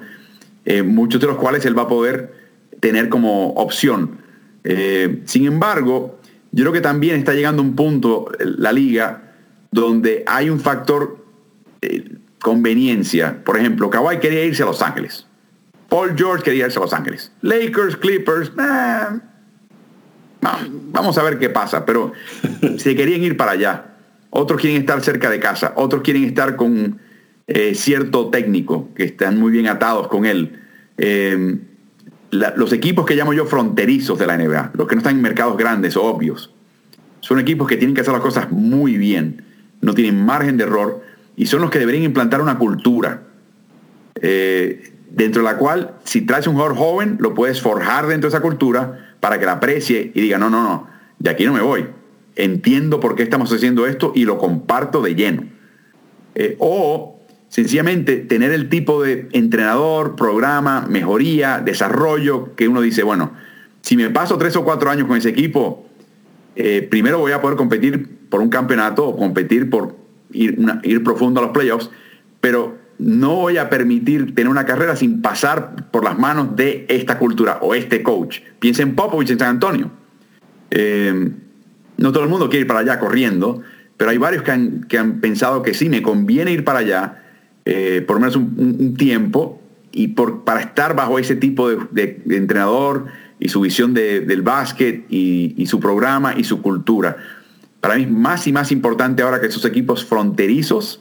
[SPEAKER 4] muchos de los cuales él va a poder tener como opción. Eh, sin embargo, yo creo que también está llegando un punto la liga donde hay un factor eh, conveniencia. Por ejemplo, Kawhi quería irse a Los Ángeles. Paul George quería irse a Los Ángeles. Lakers, Clippers, vamos a ver qué pasa, pero se querían ir para allá. Otros quieren estar cerca de casa, otros quieren estar con eh, cierto técnico, que están muy bien atados con él. Eh, los equipos que llamo yo fronterizos de la NBA, los que no están en mercados grandes obvios, son equipos que tienen que hacer las cosas muy bien, no tienen margen de error y son los que deberían implantar una cultura eh, dentro de la cual si traes un jugador joven lo puedes forjar dentro de esa cultura para que la aprecie y diga, no, no, no, de aquí no me voy. Entiendo por qué estamos haciendo esto y lo comparto de lleno. o sencillamente tener el tipo de entrenador, programa, mejoría, desarrollo, que uno dice, bueno, si me paso tres o cuatro años con ese equipo, eh, primero voy a poder competir por un campeonato o competir por ir, ir profundo a los playoffs, pero no voy a permitir tener una carrera sin pasar por las manos de esta cultura o este coach. Piensa en Popovich en San Antonio. Eh, no todo el mundo quiere ir para allá corriendo, pero hay varios que han, que han pensado que sí, me conviene ir para allá eh, por lo menos un, tiempo y por, para estar bajo ese tipo de, entrenador y su visión del básquet y, su programa y su cultura. Para mí es más y más importante ahora que esos equipos fronterizos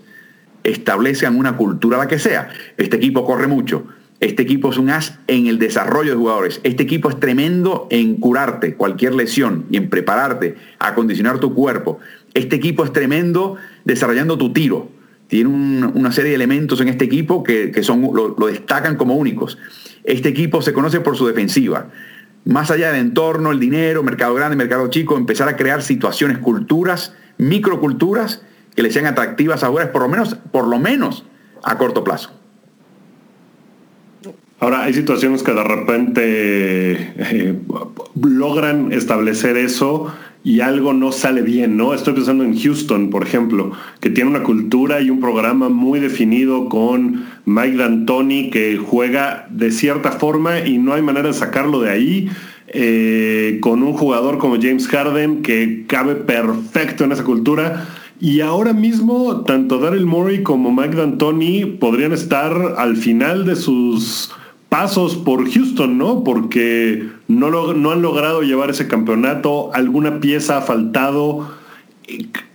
[SPEAKER 4] establezcan una cultura la que sea. Este equipo corre mucho. Este equipo es un as en el desarrollo de jugadores. Este equipo es tremendo en curarte cualquier lesión y en prepararte, acondicionar tu cuerpo. Este equipo es tremendo desarrollando tu tiro tiene una serie de elementos en este equipo que, son, lo, destacan como únicos. Este equipo se conoce por su defensiva. Más allá del entorno, el dinero, mercado grande, mercado chico, empezar a crear situaciones, culturas, microculturas que le sean atractivas ahora, por lo menos, por lo menos a corto plazo.
[SPEAKER 3] Ahora, hay situaciones que de repente eh, logran establecer eso y algo no sale bien, ¿no? Estoy pensando en Houston, por ejemplo, que tiene una cultura y un programa muy definido con Mike D'Antoni que juega de cierta forma y no hay manera de sacarlo de ahí. Eh, con un jugador como James Harden que cabe perfecto en esa cultura. Y ahora mismo, tanto Daryl Morey como Mike D'Antoni podrían estar al final de sus pasos por Houston, ¿no? Porque no, no han logrado llevar ese campeonato, alguna pieza ha faltado.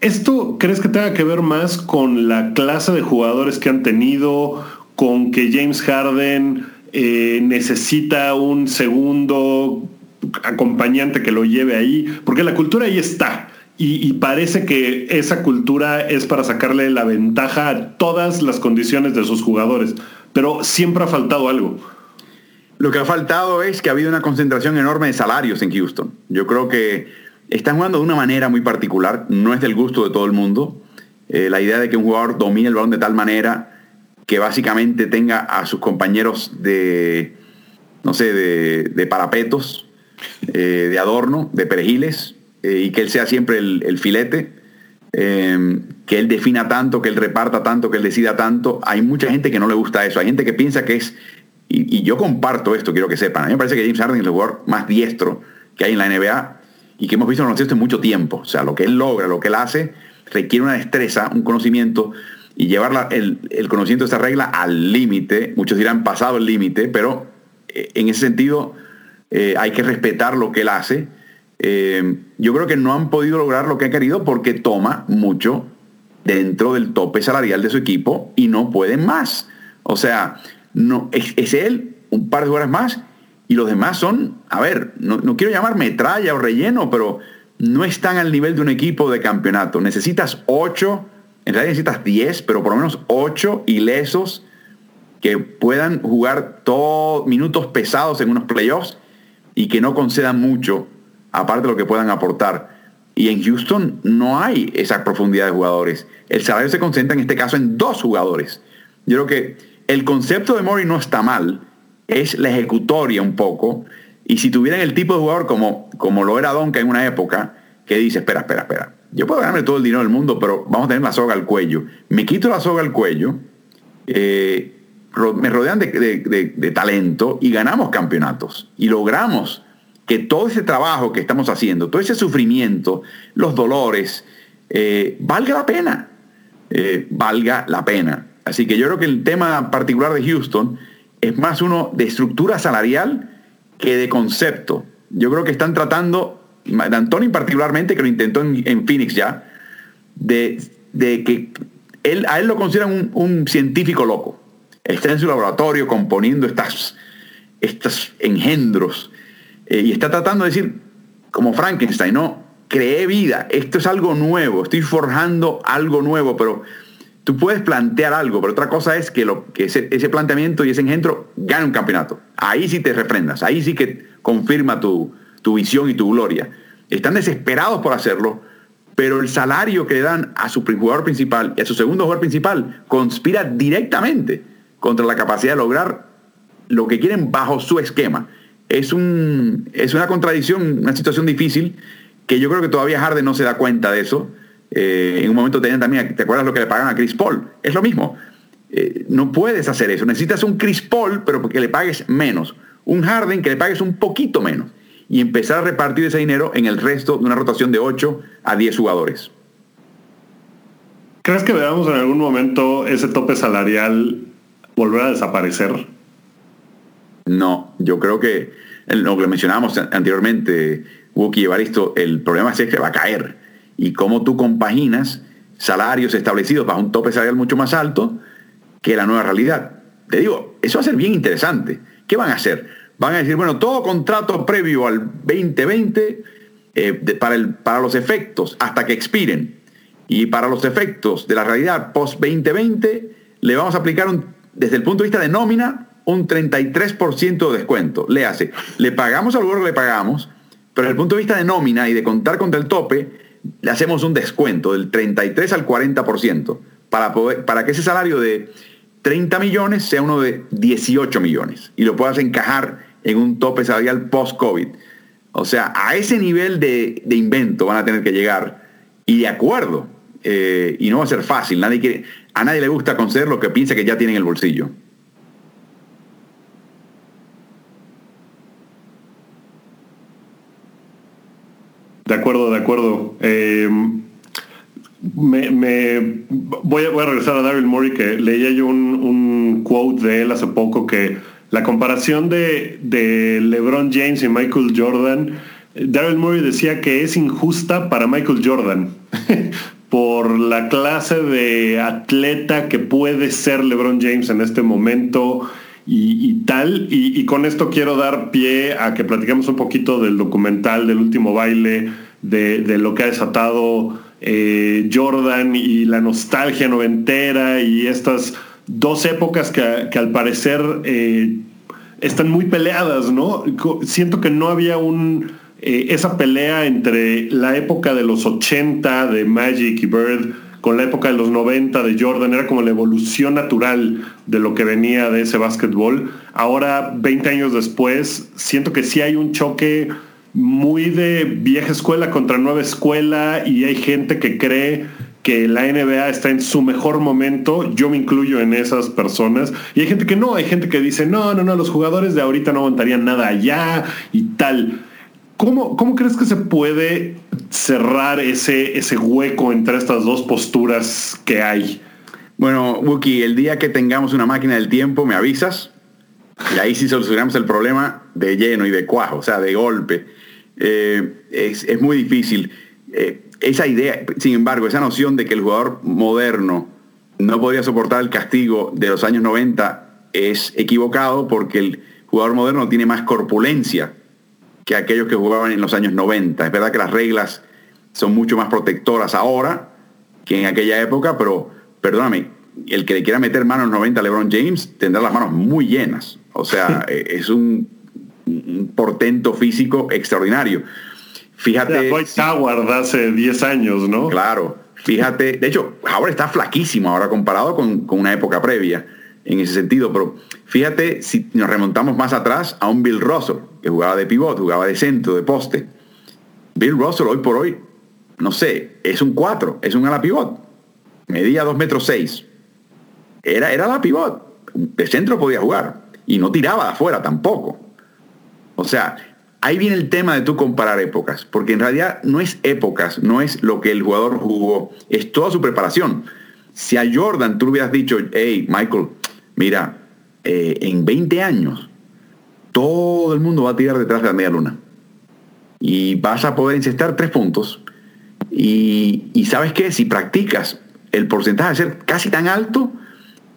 [SPEAKER 3] ¿Esto crees que tenga que ver más con la clase de jugadores que han tenido, con que James Harden eh, necesita un segundo acompañante que lo lleve ahí? Porque la cultura ahí está. Y, y, parece que esa cultura es para sacarle la ventaja a todas las condiciones de sus jugadores. Pero siempre ha faltado algo.
[SPEAKER 4] Lo que ha faltado es que ha habido una concentración enorme de salarios en Houston. Yo creo que están jugando de una manera muy particular, no es del gusto de todo el mundo. Eh, la idea de que un jugador domine el balón de tal manera que básicamente tenga a sus compañeros de, no sé, de, parapetos, eh, de adorno, de perejiles, eh, y que él sea siempre el filete, que él defina tanto, que él reparta tanto, que él decida tanto. Hay mucha gente que no le gusta eso. Hay gente que piensa que es y, yo comparto esto, quiero que sepan. A mí me parece que James Harden es el jugador más diestro que hay en la NBA y que hemos visto en los en mucho tiempo. O sea, lo que él logra, lo que él hace, requiere una destreza, un conocimiento y llevar el, conocimiento de esta regla al límite. Muchos dirán pasado el límite, pero eh, en ese sentido eh, hay que respetar lo que él hace. Eh, yo creo que no han podido lograr lo que han querido porque toma mucho dentro del tope salarial de su equipo y no pueden más. O sea, no, es, él, un par de horas más, y los demás son, a ver, no, quiero llamar metralla o relleno, pero no están al nivel de un equipo de campeonato. Necesitas ocho, en realidad necesitas diez, pero por lo menos ocho ilesos que puedan jugar todos minutos pesados en unos playoffs y que no concedan mucho, aparte de lo que puedan aportar. Y en Houston no hay esa profundidad de jugadores. El salario se concentra en este caso en dos jugadores. Yo creo que el concepto de Mori no está mal, es la ejecutoria un poco. Y si tuvieran el tipo de jugador como, como lo era Donka en una época, que dice, espera, espera, espera, yo puedo ganarme todo el dinero del mundo, pero vamos a tener la soga al cuello. Me quito la soga al cuello, eh, me rodean de, talento y ganamos campeonatos. Y logramos que todo ese trabajo que estamos haciendo, todo ese sufrimiento, los dolores, eh, valga la pena. Eh, valga la pena. Así que yo creo que el tema particular de Houston es más uno de estructura salarial que de concepto. Yo creo que están tratando, D'Antoni particularmente, que lo intentó en, Phoenix ya, de, que él, a él lo consideran un, científico loco. Está en su laboratorio componiendo estas, estos engendros eh, y está tratando de decir, como Frankenstein, no, creé vida, esto es algo nuevo, estoy forjando algo nuevo, pero tú puedes plantear algo, pero otra cosa es que, ese, planteamiento y ese engendro gane un campeonato. Ahí sí te refrendas, ahí sí que confirma tu, visión y tu gloria. Están desesperados por hacerlo, pero el salario que le dan a su jugador principal y a su segundo jugador principal conspira directamente contra la capacidad de lograr lo que quieren bajo su esquema. Es, es una contradicción, una situación difícil que yo creo que todavía Harden no se da cuenta de eso. Eh, en un momento tenían también, ¿te acuerdas lo que le pagan a Chris Paul? Es lo mismo. Eh, no puedes hacer eso. Necesitas un Chris Paul, pero porque le pagues menos. Un Harden que le pagues un poquito menos. Y empezar a repartir ese dinero en el resto de una rotación de 8 a 10 jugadores.
[SPEAKER 3] ¿Crees que veamos en algún momento ese tope salarial volver a desaparecer?
[SPEAKER 4] No, yo creo que lo que mencionábamos anteriormente, Wookie Evaristo, el problema es que va a caer. Y cómo tú compaginas salarios establecidos bajo un tope salarial mucho más alto que la nueva realidad. Te digo, eso va a ser bien interesante. ¿Qué van a hacer? Van a decir, bueno, todo contrato previo al 2020 eh, para, el, para los efectos hasta que expiren y para los efectos de la realidad post-2020 le vamos a aplicar desde el punto de vista de nómina un 33% de descuento. Le hace, le pagamos al lugar le pagamos, pero desde el punto de vista de nómina y de contar contra el tope, le hacemos un descuento del 33 al 40% para, para que ese salario de 30 millones sea uno de 18 millones y lo puedas encajar en un tope salarial post-COVID. O sea, a ese nivel de, invento van a tener que llegar y de acuerdo. Eh, y no va a ser fácil. Nadie quiere, a nadie le gusta conceder lo que piensa que ya tiene en el bolsillo.
[SPEAKER 3] De acuerdo, de acuerdo. Eh, me, voy, a, regresar a Daryl Morey, que leía yo un, quote de él hace poco que la comparación de, de LeBron James y Michael Jordan, Daryl Morey decía que es injusta para Michael Jordan por la clase de atleta que puede ser LeBron James en este momento y, tal. Y, con esto quiero dar pie a que platiquemos un poquito del documental del último baile, de, lo que ha desatado eh, Jordan y la nostalgia noventera y estas dos épocas que, al parecer eh, están muy peleadas, ¿no? Siento que no había un, eh, esa pelea entre la época de los 80 de Magic y Bird con la época de los 90 de Jordan, era como la evolución natural de lo que venía de ese básquetbol. Ahora, 20 años después, siento que sí hay un choque muy de vieja escuela contra nueva escuela y hay gente que cree que la NBA está en su mejor momento, yo me incluyo en esas personas, y hay gente que no, hay gente que dice, no, no, no, los jugadores de ahorita no aguantarían nada allá y tal. ¿Cómo, cómo crees que se puede cerrar ese, ese hueco entre estas dos posturas que hay?
[SPEAKER 4] Bueno, Wookie, el día que tengamos una máquina del tiempo, me avisas. Y ahí sí solucionamos el problema de lleno y de cuajo, o sea, de golpe. Eh, es, muy difícil. Eh, esa idea, sin embargo, esa noción de que el jugador moderno no podría soportar el castigo de los años 90 es equivocado porque el jugador moderno tiene más corpulencia que aquellos que jugaban en los años 90. Es verdad que las reglas son mucho más protectoras ahora que en aquella época, pero perdóname, el que le quiera meter manos 90 a LeBron James tendrá las manos muy llenas. O sea, eh, es un, portento físico extraordinario. Fíjate.
[SPEAKER 3] Dwight Howard hace 10 años, ¿no?
[SPEAKER 4] Claro. Fíjate, de hecho, Howard está flaquísimo ahora comparado con, con una época previa en ese sentido, pero fíjate si nos remontamos más atrás a un Bill Russell, que jugaba de pivot, jugaba de centro, de poste. Bill Russell hoy por hoy, no sé, es un 4, es un ala pivot. Medía 2 metros 6. Era, era la pivot. de centro podía jugar y no tiraba de afuera tampoco. O sea, ahí viene el tema de tú comparar épocas, porque en realidad no es épocas, no es lo que el jugador jugó, es toda su preparación. Si a Jordan tú le hubieras dicho, hey, Michael, mira, eh, en 20 años todo el mundo va a tirar detrás de la media luna y vas a poder incestar tres puntos y, y sabes que si practicas el porcentaje va a ser casi tan alto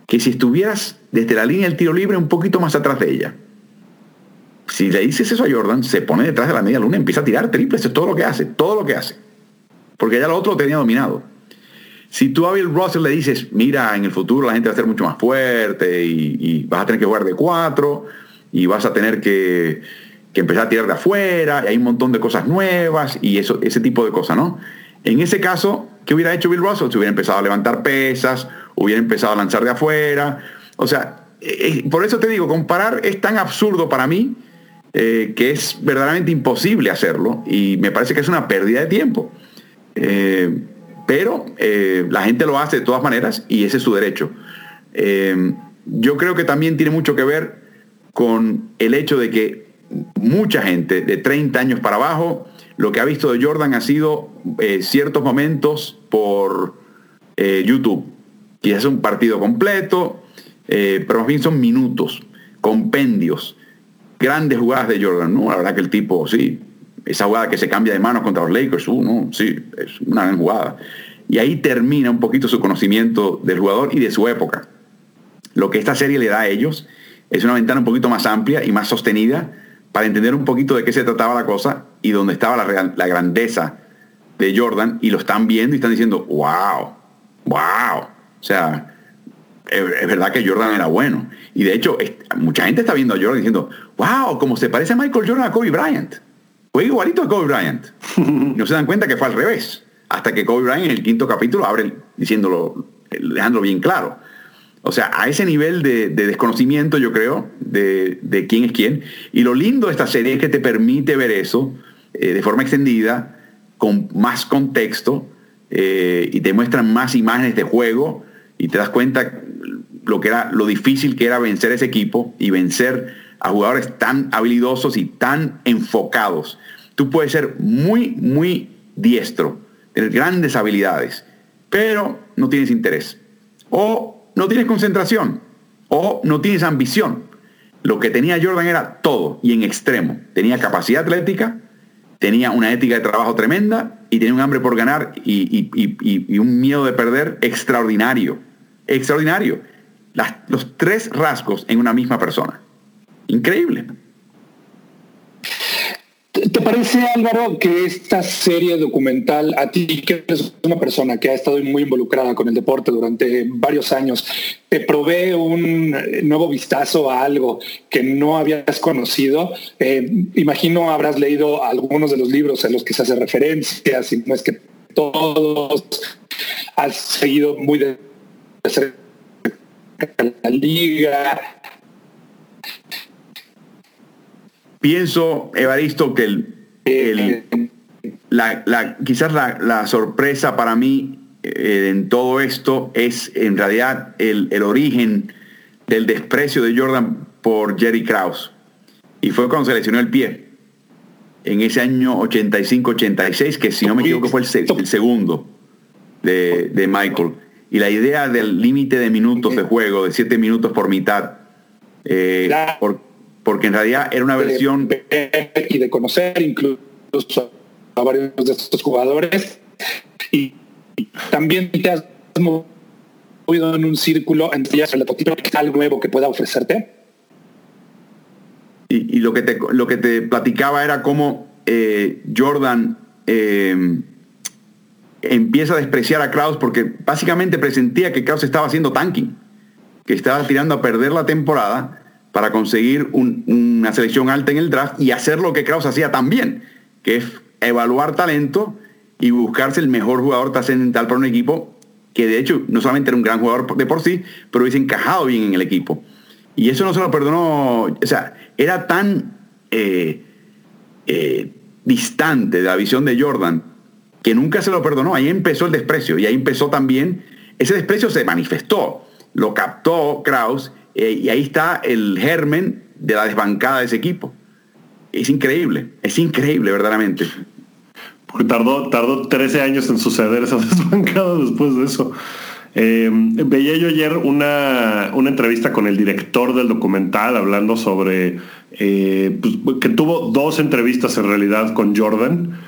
[SPEAKER 4] que si estuvieras desde la línea del tiro libre un poquito más atrás de ella. Si le dices eso a Jordan, se pone detrás de la media luna y empieza a tirar triples, es todo lo que hace, todo lo que hace. Porque ya lo otro lo tenía dominado. Si tú a Bill Russell le dices, mira, en el futuro la gente va a ser mucho más fuerte y, vas a tener que jugar de cuatro y vas a tener que, que, empezar a tirar de afuera y hay un montón de cosas nuevas y eso, ese tipo de cosas, ¿no? En ese caso, ¿qué hubiera hecho Bill Russell? Se hubiera empezado a levantar pesas, hubiera empezado a lanzar de afuera. O sea, eh, eh, por eso te digo, comparar es tan absurdo para mí eh, que es verdaderamente imposible hacerlo y me parece que es una pérdida de tiempo. Pero la gente lo hace de todas maneras y ese es su derecho. yo creo que también tiene mucho que ver con el hecho de que mucha gente de 30 años para abajo, lo que ha visto de Jordan ha sido ciertos momentos por YouTube es un partido completo, eh, pero más bien son minutos, compendios, grandes jugadas de Jordan. ¿no? La verdad que el tipo, sí, esa jugada que se cambia de manos contra los Lakers, uh, no, sí, es una gran jugada. Y ahí termina un poquito su conocimiento del jugador y de su época. Lo que esta serie le da a ellos es una ventana un poquito más amplia y más sostenida para entender un poquito de qué se trataba la cosa y dónde estaba la, grandeza de Jordan y lo están viendo y están diciendo, wow, wow. O sea, es verdad que Jordan era bueno. Y de hecho, mucha gente está viendo a Jordan diciendo, wow, como se parece a Michael Jordan a Kobe Bryant. Fue igualito a Kobe Bryant. no se dan cuenta que fue al revés. Hasta que Kobe Bryant en el quinto capítulo abre diciéndolo, dejándolo bien claro. O sea, a ese nivel de, desconocimiento, yo creo, de, quién es quién. Y lo lindo de esta serie es que te permite ver eso eh, de forma extendida, con más contexto, eh, y te muestran más imágenes de juego y te das cuenta lo que era lo difícil que era vencer ese equipo y vencer a jugadores tan habilidosos y tan enfocados. Tú puedes ser muy, muy diestro, tener grandes habilidades, pero no tienes interés. O no tienes concentración. O no tienes ambición. Lo que tenía Jordan era todo y en extremo. Tenía capacidad atlética, tenía una ética de trabajo tremenda y tenía un hambre por ganar y, y un miedo de perder extraordinario extraordinario. los tres rasgos en una misma persona. Increíble.
[SPEAKER 2] ¿Te parece, Álvaro, que esta serie documental, a ti que eres una persona que ha estado muy involucrada con el deporte durante varios años, te provee un nuevo vistazo a algo que no habías conocido? Eh, imagino habrás leído algunos de los libros en los que se hace referencia, si no es que todos has seguido muy de la liga.
[SPEAKER 4] Pienso, Evaristo, que el, la, quizás la, sorpresa para mí eh, en todo esto es en realidad el, origen del desprecio de Jordan por Jerry Krause. Y fue cuando se lesionó el pie. En ese año 85-86, que si no me equivoco fue el, segundo de, de Michael y la idea del límite de minutos de juego, de siete minutos por mitad, eh, porque en realidad era una versión...
[SPEAKER 2] Y de conocer incluso a varios de estos jugadores. Y, también te has movido en un círculo entre algo nuevo que pueda ofrecerte.
[SPEAKER 4] Y, lo, que te, lo que te platicaba era cómo eh, Jordan... Eh, empieza a despreciar a Kraus porque básicamente presentía que Kraus estaba haciendo tanking, que estaba tirando a perder la temporada para conseguir una selección alta en el draft y hacer lo que Kraus hacía también, que es evaluar talento y buscarse el mejor jugador trascendental para un equipo que de hecho no solamente era un gran jugador de por sí, pero hubiese encajado bien en el equipo. Y eso no se lo perdonó, o sea, era tan eh, eh, distante de la visión de Jordan que nunca se lo perdonó. Ahí empezó el desprecio y ahí empezó también, ese desprecio se manifestó, lo captó Kraus eh, y ahí está el germen de la desbancada de ese equipo. Es increíble, es increíble verdaderamente.
[SPEAKER 3] Porque tardó, tardó 13 años en suceder esa desbancada después de eso. Eh, veía yo ayer una, una, entrevista con el director del documental hablando sobre eh, pues, que tuvo dos entrevistas en realidad con Jordan.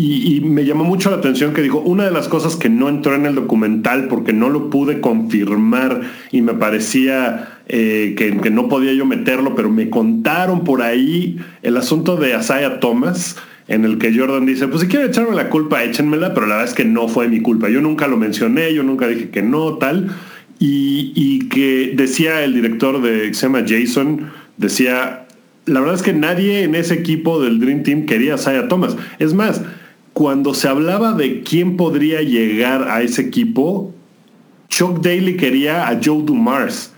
[SPEAKER 3] Y, me llamó mucho la atención que dijo, una de las cosas que no entró en el documental porque no lo pude confirmar y me parecía eh, que, que, no podía yo meterlo, pero me contaron por ahí el asunto de Asaya Thomas, en el que Jordan dice, pues si quieren echarme la culpa, échenmela, pero la verdad es que no fue mi culpa. Yo nunca lo mencioné, yo nunca dije que no, tal. Y, que decía el director de, se llama Jason, decía, la verdad es que nadie en ese equipo del Dream Team quería a Thomas. Es más, cuando se hablaba de quién podría llegar a ese equipo, Chuck Daly quería a Joe Dumars.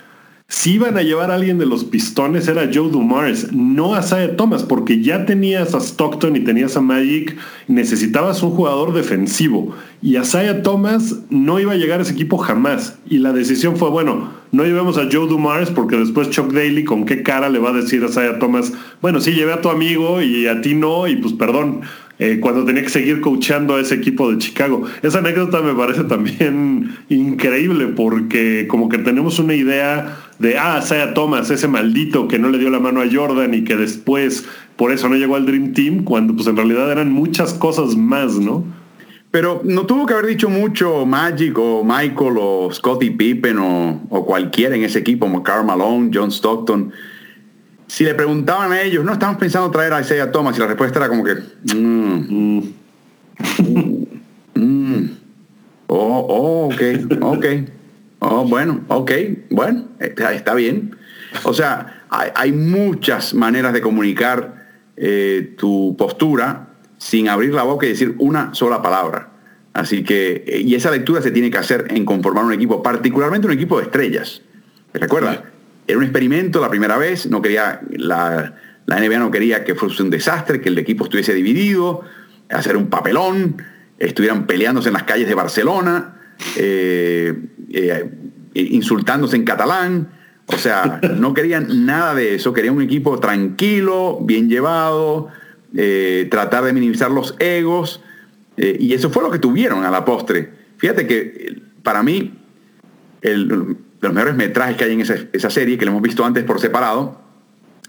[SPEAKER 3] Si iban a llevar a alguien de los pistones era Joe Dumars, no a Saya Thomas, porque ya tenías a Stockton y tenías a Magic, necesitabas un jugador defensivo. Y a Saya Thomas no iba a llegar a ese equipo jamás. Y la decisión fue, bueno, no llevemos a Joe Dumars porque después Chuck Daly con qué cara le va a decir a Saya Thomas, bueno, sí, llevé a tu amigo y a ti no, y pues perdón, eh, cuando tenía que seguir coachando a ese equipo de Chicago. Esa anécdota me parece también increíble porque como que tenemos una idea de, ah, Saya Thomas, ese maldito que no le dio la mano a Jordan y que después por eso no llegó al Dream Team, cuando pues en realidad eran muchas cosas más, ¿no?
[SPEAKER 4] Pero no tuvo que haber dicho mucho Magic o Michael o Scottie Pippen o, cualquiera en ese equipo, como Karl Malone, John Stockton si le preguntaban a ellos, no, estamos pensando traer a Isaiah Thomas, y la respuesta era como que, mm, mm, mm, oh, oh, ok, ok, oh, bueno, ok, bueno, está, bien. O sea, hay, muchas maneras de comunicar eh, tu postura sin abrir la boca y decir una sola palabra. Así que, eh, y esa lectura se tiene que hacer en conformar un equipo, particularmente un equipo de estrellas. ¿Recuerda? Era un experimento la primera vez, no quería, la, la NBA no quería que fuese un desastre, que el equipo estuviese dividido, hacer un papelón, estuvieran peleándose en las calles de Barcelona, eh, eh, insultándose en catalán. O sea, no querían nada de eso, querían un equipo tranquilo, bien llevado, eh, tratar de minimizar los egos, y eso fue lo que tuvieron a la postre. Fíjate que para mí, el, de los mejores metrajes que hay en esa, serie, que lo hemos visto antes por separado,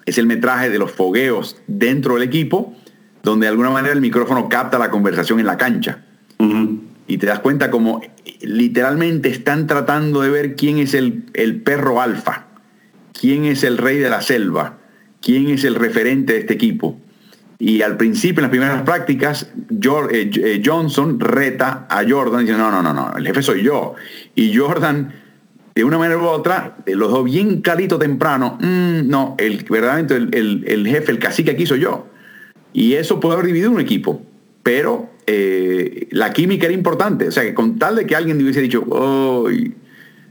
[SPEAKER 4] es el metraje de los fogueos dentro del equipo, donde de alguna manera el micrófono capta la conversación en la cancha. Y te das cuenta como literalmente están tratando de ver quién es el, el perro alfa, quién es el rey de la selva, quién es el referente de este equipo. Y al principio, en las primeras prácticas, eh, eh, Johnson reta a Jordan diciendo, no, no, no, no, el jefe soy yo. Y Jordan de una manera u otra, eh, los dos bien clarito temprano, mm, no, el, verdaderamente el, jefe, el cacique aquí soy yo. Y eso puede haber dividido un equipo, pero eh, la química era importante. O sea, que con tal de que alguien hubiese dicho,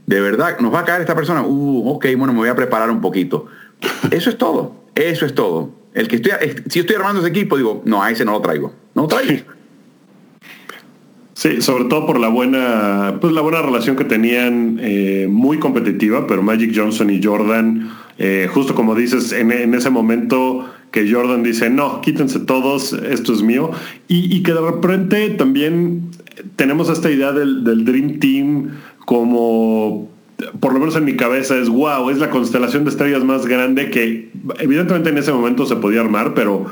[SPEAKER 4] de verdad, nos va a caer esta persona, uh, ok, bueno, me voy a preparar un poquito. Eso es todo, eso es todo. El que estoy, si estoy armando ese equipo, digo, no, a ese no lo traigo. No lo traigo.
[SPEAKER 3] Sí, sobre todo por la buena, pues la buena relación que tenían, eh, muy competitiva, pero Magic Johnson y Jordan, eh, justo como dices, en, ese momento que Jordan dice, no, quítense todos, esto es mío, y, que de repente también tenemos esta idea del, del Dream Team como por lo menos en mi cabeza es wow, es la constelación de estrellas más grande que evidentemente en ese momento se podía armar, pero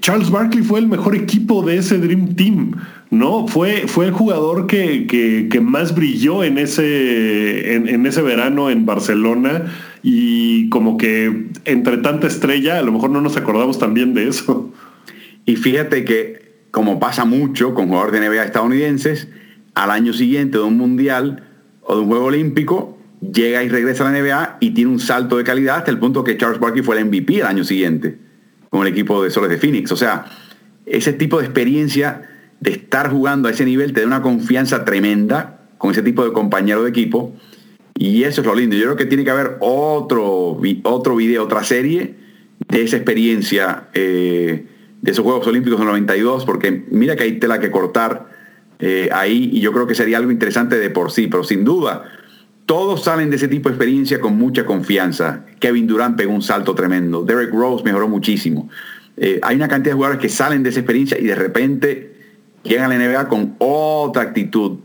[SPEAKER 3] Charles Barkley fue el mejor equipo de ese Dream Team, ¿no? Fue, fue el jugador que, más brilló en ese, en, ese verano en Barcelona y como que entre tanta estrella, a lo mejor no nos acordamos también de eso.
[SPEAKER 4] Y fíjate que, como pasa mucho con jugadores de NBA estadounidenses, al año siguiente de un mundial o de un juego olímpico, llega y regresa a la NBA y tiene un salto de calidad hasta el punto que Charles Barkley fue el MVP el año siguiente con el equipo de Soles de Phoenix. O sea, ese tipo de experiencia de estar jugando a ese nivel te da una confianza tremenda con ese tipo de compañero de equipo. Y eso es lo lindo. Yo creo que tiene que haber otro, otro video, otra serie de esa experiencia eh, de esos Juegos Olímpicos del 92, porque mira que hay tela que cortar eh, ahí y yo creo que sería algo interesante de por sí, pero sin duda todos salen de ese tipo de experiencia con mucha confianza. Kevin Durant pegó un salto tremendo. Derek Rose mejoró muchísimo. Eh, hay una cantidad de jugadores que salen de esa experiencia y de repente llegan a la NBA con otra actitud,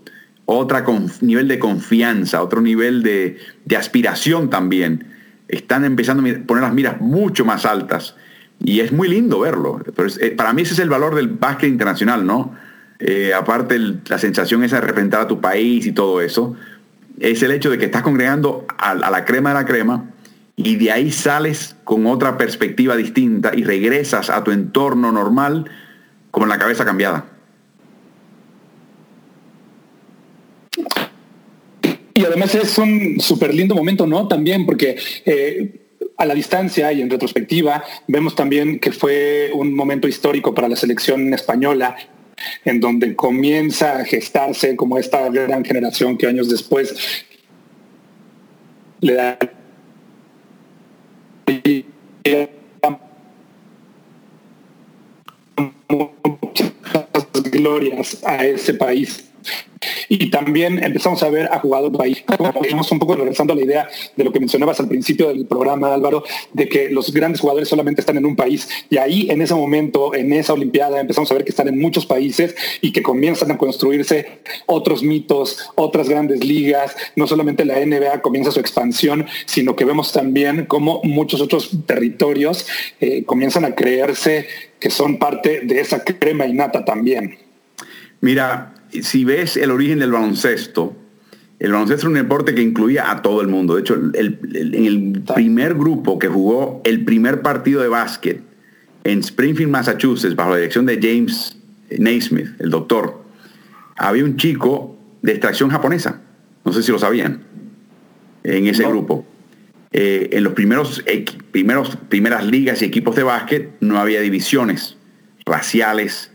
[SPEAKER 4] otro nivel de confianza, otro nivel de, aspiración también. Están empezando a poner las miras mucho más altas y es muy lindo verlo. Eh, para mí ese es el valor del básquet internacional, ¿no? Eh, aparte la sensación esa de representar a tu país y todo eso, es el hecho de que estás congregando a, la crema de la crema y de ahí sales con otra perspectiva distinta y regresas a tu entorno normal con la cabeza cambiada.
[SPEAKER 2] Y además es un súper lindo momento, ¿no? También porque eh, a la distancia y en retrospectiva vemos también que fue un momento histórico para la selección española en donde comienza a gestarse como esta gran generación que años después le da glorias a ese país y también empezamos a ver a jugadores país. Estamos un poco regresando a la idea de lo que mencionabas al principio del programa, Álvaro, de que los grandes jugadores solamente están en un país. Y ahí, en ese momento, en esa Olimpiada, empezamos a ver que están en muchos países y que comienzan a construirse otros mitos, otras grandes ligas. No solamente la NBA comienza su expansión, sino que vemos también cómo muchos otros territorios eh, comienzan a creerse que son parte de esa crema innata también.
[SPEAKER 4] Mira, si ves el origen del baloncesto, el baloncesto es un deporte que incluía a todo el mundo. De hecho, en el primer grupo que jugó el primer partido de básquet en Springfield, Massachusetts, bajo la dirección de James Naismith, el doctor, había un chico de extracción japonesa. No sé si lo sabían. En ese grupo. Eh, en los primeros, primeros primeras ligas y equipos de básquet no había divisiones raciales,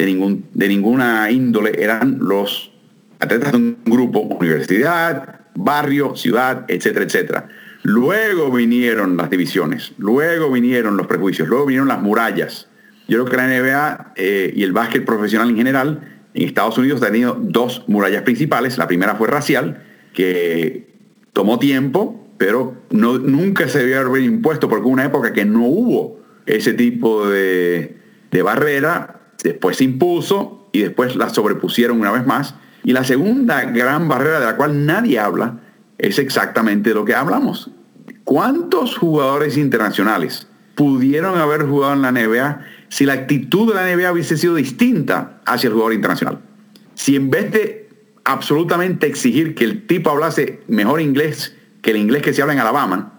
[SPEAKER 4] de, ningún, de ninguna índole, eran los atletas de un grupo, universidad, barrio, ciudad, etcétera, etcétera. Luego vinieron las divisiones, luego vinieron los prejuicios, luego vinieron las murallas. Yo creo que la NBA eh, y el básquet profesional en general en Estados Unidos ha tenido dos murallas principales. La primera fue racial, que tomó tiempo, pero no, nunca se debió haber impuesto porque hubo una época que no hubo ese tipo de, de barrera después se impuso y después la sobrepusieron una vez más. Y la segunda gran barrera de la cual nadie habla es exactamente lo que hablamos. ¿Cuántos jugadores internacionales pudieron haber jugado en la NBA si la actitud de la NBA hubiese sido distinta hacia el jugador internacional? Si en vez de absolutamente exigir que el tipo hablase mejor inglés que el inglés que se habla en Alabama,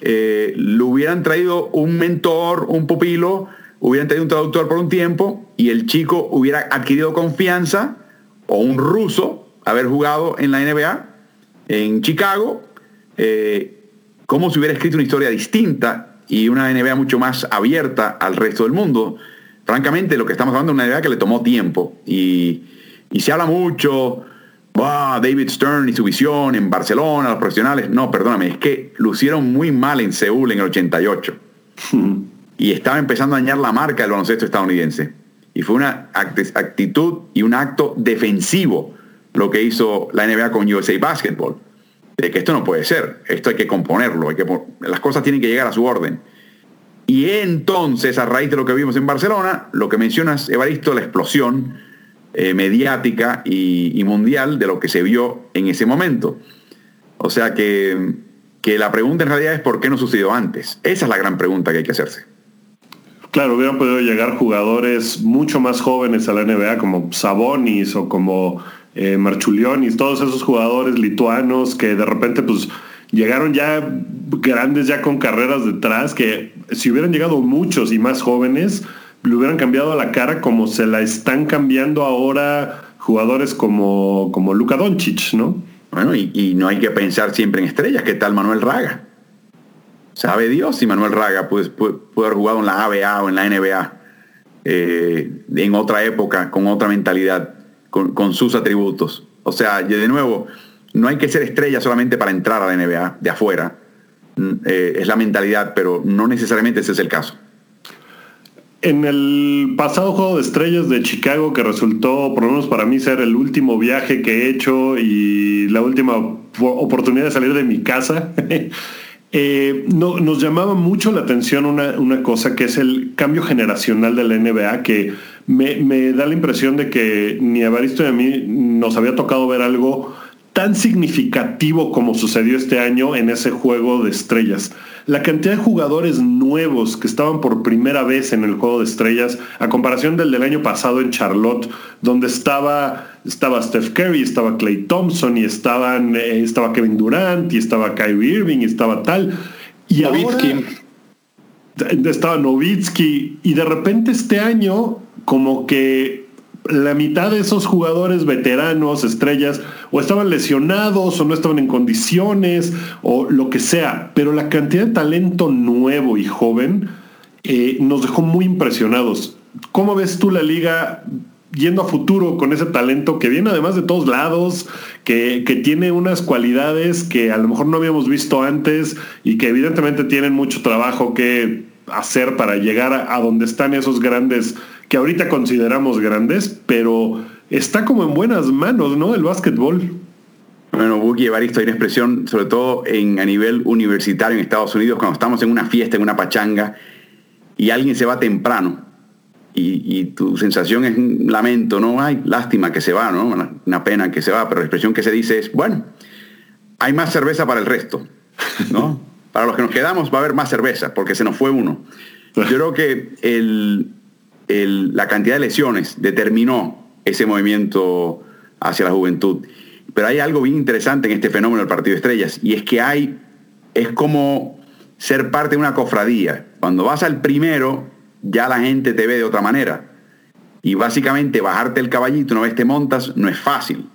[SPEAKER 4] eh, le hubieran traído un mentor, un pupilo, hubieran tenido un traductor por un tiempo y el chico hubiera adquirido confianza, o un ruso, haber jugado en la NBA, en Chicago, eh, como si hubiera escrito una historia distinta y una NBA mucho más abierta al resto del mundo. Francamente, lo que estamos hablando es una NBA que le tomó tiempo y, se habla mucho, David Stern y su visión en Barcelona, los profesionales. No, perdóname, es que lucieron muy mal en Seúl en el 88 y estaba empezando a dañar la marca del baloncesto estadounidense. Y fue una actitud y un acto defensivo lo que hizo la NBA con USA Basketball. De que esto no puede ser, esto hay que componerlo, hay que, las cosas tienen que llegar a su orden. Y entonces, a raíz de lo que vimos en Barcelona, lo que mencionas, Evaristo, la explosión eh, mediática y, y, mundial de lo que se vio en ese momento. O sea que, que la pregunta en realidad es por qué no sucedió antes. Esa es la gran pregunta que hay que hacerse.
[SPEAKER 3] Claro, hubieran podido llegar jugadores mucho más jóvenes a la NBA, como Sabonis o como eh, Marchulionis, todos esos jugadores lituanos que de repente pues llegaron ya grandes, ya con carreras detrás, que si hubieran llegado muchos y más jóvenes, le hubieran cambiado la cara como se la están cambiando ahora jugadores como, como Luka Doncic, ¿no?
[SPEAKER 4] Bueno, y, y no hay que pensar siempre en estrellas, ¿qué tal Manuel Raga? Sabe Dios si Manuel Raga puede, haber jugado en la ABA o en la NBA eh, en otra época, con otra mentalidad, con, sus atributos. O sea, de nuevo, no hay que ser estrella solamente para entrar a la NBA de afuera. Mm, eh, es la mentalidad, pero no necesariamente ese es el caso.
[SPEAKER 3] En el pasado juego de estrellas de Chicago, que resultó, por lo menos para mí, ser el último viaje que he hecho y la última oportunidad de salir de mi casa, eh, nos llamaba mucho la atención una, cosa que es el cambio generacional de la NBA, que me, me da la impresión de que ni a Baristo ni a mí nos había tocado ver algo tan significativo como sucedió este año en ese juego de estrellas. La cantidad de jugadores nuevos que estaban por primera vez en el juego de estrellas, a comparación del del año pasado en Charlotte, donde estaba, estaba Steph Curry, estaba Clay Thompson y estaban, eh, estaba Kevin Durant y estaba Kyrie Irving y estaba tal. Y Novitsky. estaba Novitsky y de repente este año como que la mitad de esos jugadores veteranos, estrellas, o estaban lesionados o no estaban en condiciones o lo que sea, pero la cantidad de talento nuevo y joven eh, nos dejó muy impresionados. ¿Cómo ves tú la liga yendo a futuro con ese talento que viene además de todos lados, que, que, tiene unas cualidades que a lo mejor no habíamos visto antes y que evidentemente tienen mucho trabajo que hacer para llegar a, a donde están esos grandes que ahorita consideramos grandes, pero está como en buenas manos, ¿no? El básquetbol.
[SPEAKER 4] Bueno, Buki Evaristo, hay una expresión, sobre todo en, a nivel universitario en Estados Unidos, cuando estamos en una fiesta, en una pachanga, y alguien se va temprano, y, tu sensación es un lamento, ¿no? Hay lástima que se va, ¿no? Una, pena que se va, pero la expresión que se dice es, bueno, hay más cerveza para el resto, ¿no? para los que nos quedamos va a haber más cerveza, porque se nos fue uno. Yo creo que el, la cantidad de lesiones determinó ese movimiento hacia la juventud. Pero hay algo bien interesante en este fenómeno del partido de estrellas y es que hay, es como ser parte de una cofradía. Cuando vas al primero, ya la gente te ve de otra manera. Y básicamente bajarte el caballito una vez te montas no es fácil.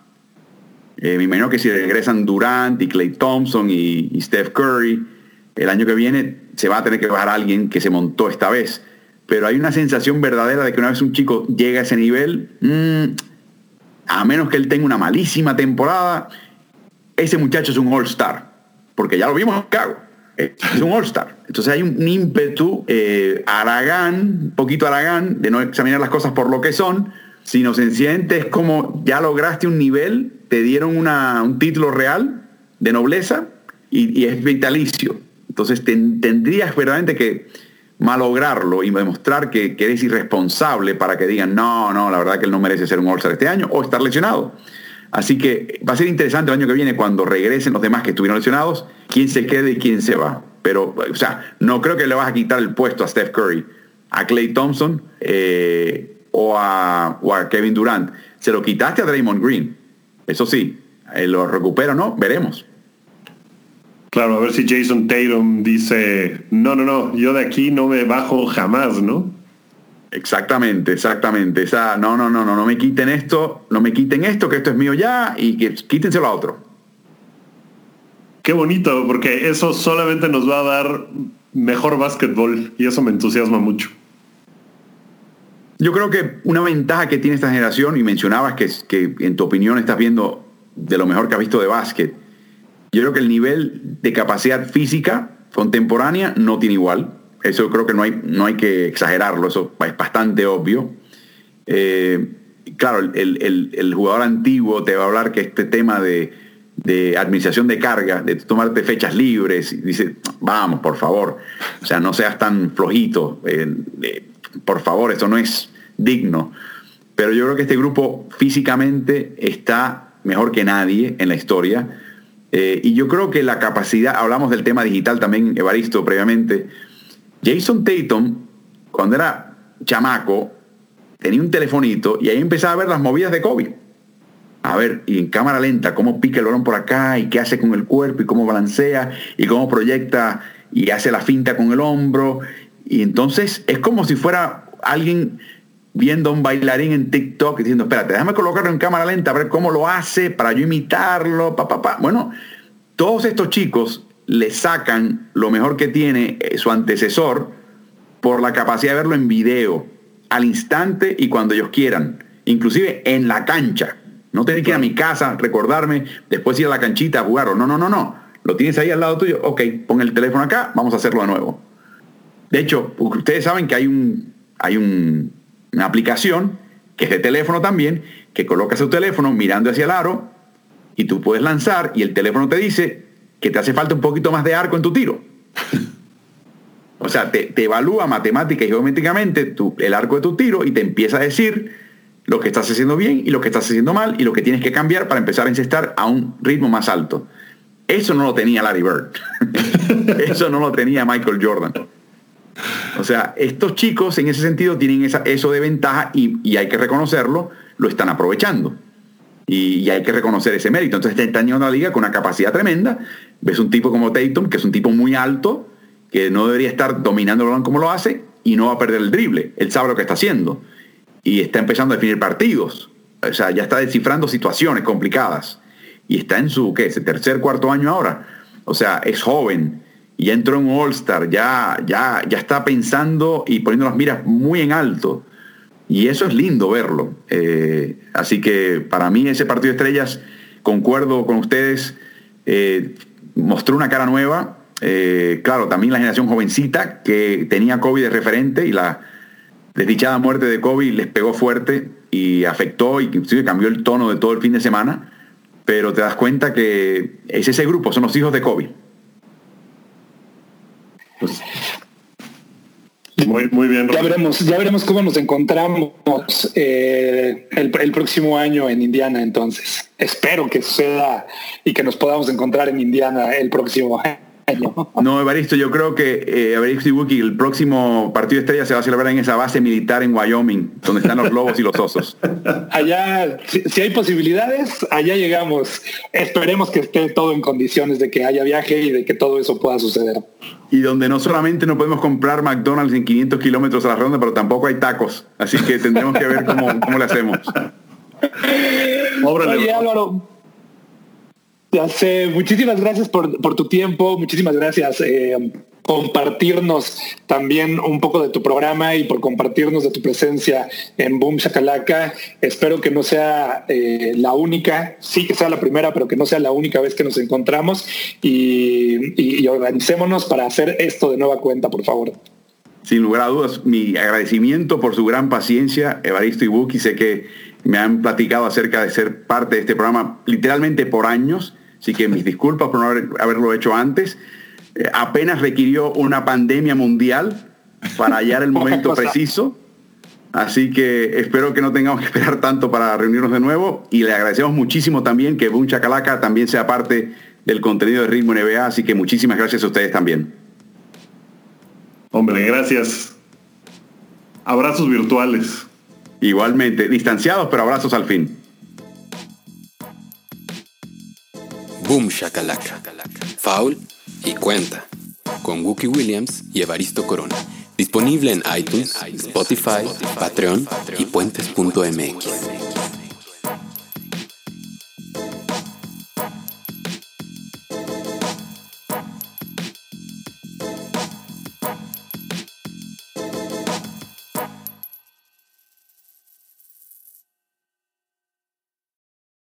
[SPEAKER 4] Eh, me imagino que si regresan Durant y Clay Thompson y, Steph Curry, el año que viene se va a tener que bajar alguien que se montó esta vez pero hay una sensación verdadera de que una vez un chico llega a ese nivel, mm, a menos que él tenga una malísima temporada, ese muchacho es un all-star, porque ya lo vimos en Chicago, es un all-star. Entonces hay un ímpetu eh, aragán, un poquito aragán, de no examinar las cosas por lo que son, sino sencillamente es como ya lograste un nivel, te dieron un título real de nobleza y, es vitalicio. Entonces tendrías verdaderamente que malograrlo y demostrar que, eres irresponsable para que digan, no, no, la verdad que él no merece ser un all este año o estar lesionado. Así que va a ser interesante el año que viene cuando regresen los demás que estuvieron lesionados, quién se quede y quién se va. Pero, o sea, no creo que le vas a quitar el puesto a Steph Curry, a Clay Thompson eh, o, a, Kevin Durant. Se lo quitaste a Draymond Green. Eso sí, eh, lo recupera o no, veremos.
[SPEAKER 3] Claro, a ver si Jason Tatum dice, no, no, no, yo de aquí no me bajo jamás, ¿no?
[SPEAKER 4] Exactamente, exactamente. Esa, no, no, no, no, no me quiten esto, no me quiten esto, que esto es mío ya, y que quítenselo a otro.
[SPEAKER 3] Qué bonito, porque eso solamente nos va a dar mejor básquetbol y eso me entusiasma mucho.
[SPEAKER 4] Yo creo que una ventaja que tiene esta generación, y mencionabas que, que en tu opinión estás viendo de lo mejor que has visto de básquet, yo creo que el nivel de capacidad física contemporánea no tiene igual. Eso creo que no hay, no hay que exagerarlo, eso es bastante obvio. Eh, claro, el, jugador antiguo te va a hablar que este tema de, administración de carga, de tomarte fechas libres, dice, vamos, por favor, o sea, no seas tan flojito, eh, eh, por favor, esto no es digno. Pero yo creo que este grupo físicamente está mejor que nadie en la historia eh, y yo creo que la capacidad, hablamos del tema digital también, Evaristo, previamente. Jason Tatum, cuando era chamaco, tenía un telefonito y ahí empezaba a ver las movidas de Kobe. A ver, y en cámara lenta, cómo pica el balón por acá y qué hace con el cuerpo y cómo balancea y cómo proyecta y hace la finta con el hombro. Y entonces es como si fuera alguien viendo a un bailarín en TikTok diciendo, espérate, déjame colocarlo en cámara lenta a ver cómo lo hace para yo imitarlo, pa, pa, Bueno, todos estos chicos le sacan lo mejor que tiene eh, su antecesor por la capacidad de verlo en video, al instante y cuando ellos quieran, inclusive en la cancha. No tener que ir a mi casa, recordarme, después ir a la canchita a jugar. O no, no, no, no. Lo tienes ahí al lado tuyo. Ok, pon el teléfono acá, vamos a hacerlo de nuevo. De hecho, ustedes saben que hay un, hay un una aplicación que es de teléfono también, que coloca su teléfono mirando hacia el aro y tú puedes lanzar y el teléfono te dice que te hace falta un poquito más de arco en tu tiro. o sea, te, evalúa matemática y geométricamente el arco de tu tiro y te empieza a decir lo que estás haciendo bien y lo que estás haciendo mal y lo que tienes que cambiar para empezar a encestar a un ritmo más alto. Eso no lo tenía Larry Bird. eso no lo tenía Michael Jordan. O sea, estos chicos en ese sentido tienen esa, eso de ventaja y, hay que reconocerlo, lo están aprovechando. Y, hay que reconocer ese mérito. Entonces están llegando a la liga con una capacidad tremenda. Ves un tipo como Tatum, que es un tipo muy alto, que no debería estar dominando el balón como lo hace y no va a perder el drible. Él sabe lo que está haciendo. Y está empezando a definir partidos. O sea, ya está descifrando situaciones complicadas. Y está en su, ¿qué? Ese tercer, cuarto año ahora. O sea, es joven y ya entró en All-Star, ya, ya, ya está pensando y poniendo las miras muy en alto. Y eso es lindo verlo. Eh, así que para mí ese partido de estrellas, concuerdo con ustedes, eh, mostró una cara nueva. Eh, claro, también la generación jovencita que tenía COVID de referente y la desdichada muerte de COVID les pegó fuerte y afectó y cambió el tono de todo el fin de semana. Pero te das cuenta que es ese grupo, son los hijos de COVID.
[SPEAKER 2] Pues, muy, muy bien. Ya veremos, ya veremos cómo nos encontramos eh, el, próximo año en Indiana entonces. Espero que suceda y que nos podamos encontrar en Indiana el próximo año.
[SPEAKER 4] No, Evaristo, yo creo que eh, Evaristo y Wookie, el próximo partido de estrella se va a celebrar en esa base militar en Wyoming, donde están los lobos y los osos.
[SPEAKER 2] Allá, si, hay posibilidades, allá llegamos. Esperemos que esté todo en condiciones de que haya viaje y de que todo eso pueda suceder.
[SPEAKER 4] Y donde no solamente no podemos comprar McDonald's en 500 kilómetros a la ronda, pero tampoco hay tacos. Así que tendremos que ver cómo, cómo le hacemos.
[SPEAKER 2] Oye, Álvaro, ya sé, muchísimas gracias por, tu tiempo, muchísimas gracias eh, compartirnos también un poco de tu programa y por compartirnos de tu presencia en Boom Shakalaka. Espero que no sea eh, la única, sí que sea la primera, pero que no sea la única vez que nos encontramos y, organicémonos para hacer esto de nueva cuenta, por favor.
[SPEAKER 4] Sin lugar a dudas, mi agradecimiento por su gran paciencia, Evaristo y Buki. Sé que me han platicado acerca de ser parte de este programa literalmente por años Así que mis disculpas por no haberlo hecho antes. Eh, apenas requirió una pandemia mundial para hallar el momento preciso. Así que espero que no tengamos que esperar tanto para reunirnos de nuevo y le agradecemos muchísimo también que Boom Chacalaca también sea parte del contenido de Ritmo NBA, así que muchísimas gracias a ustedes también.
[SPEAKER 3] Hombre, gracias. Abrazos virtuales.
[SPEAKER 4] Igualmente, distanciados, pero abrazos al fin.
[SPEAKER 1] Boom Shakalaka. Foul y cuenta. Con Wookie Williams y Evaristo Corona. Disponible en iTunes, Spotify, Patreon y puentes.mx.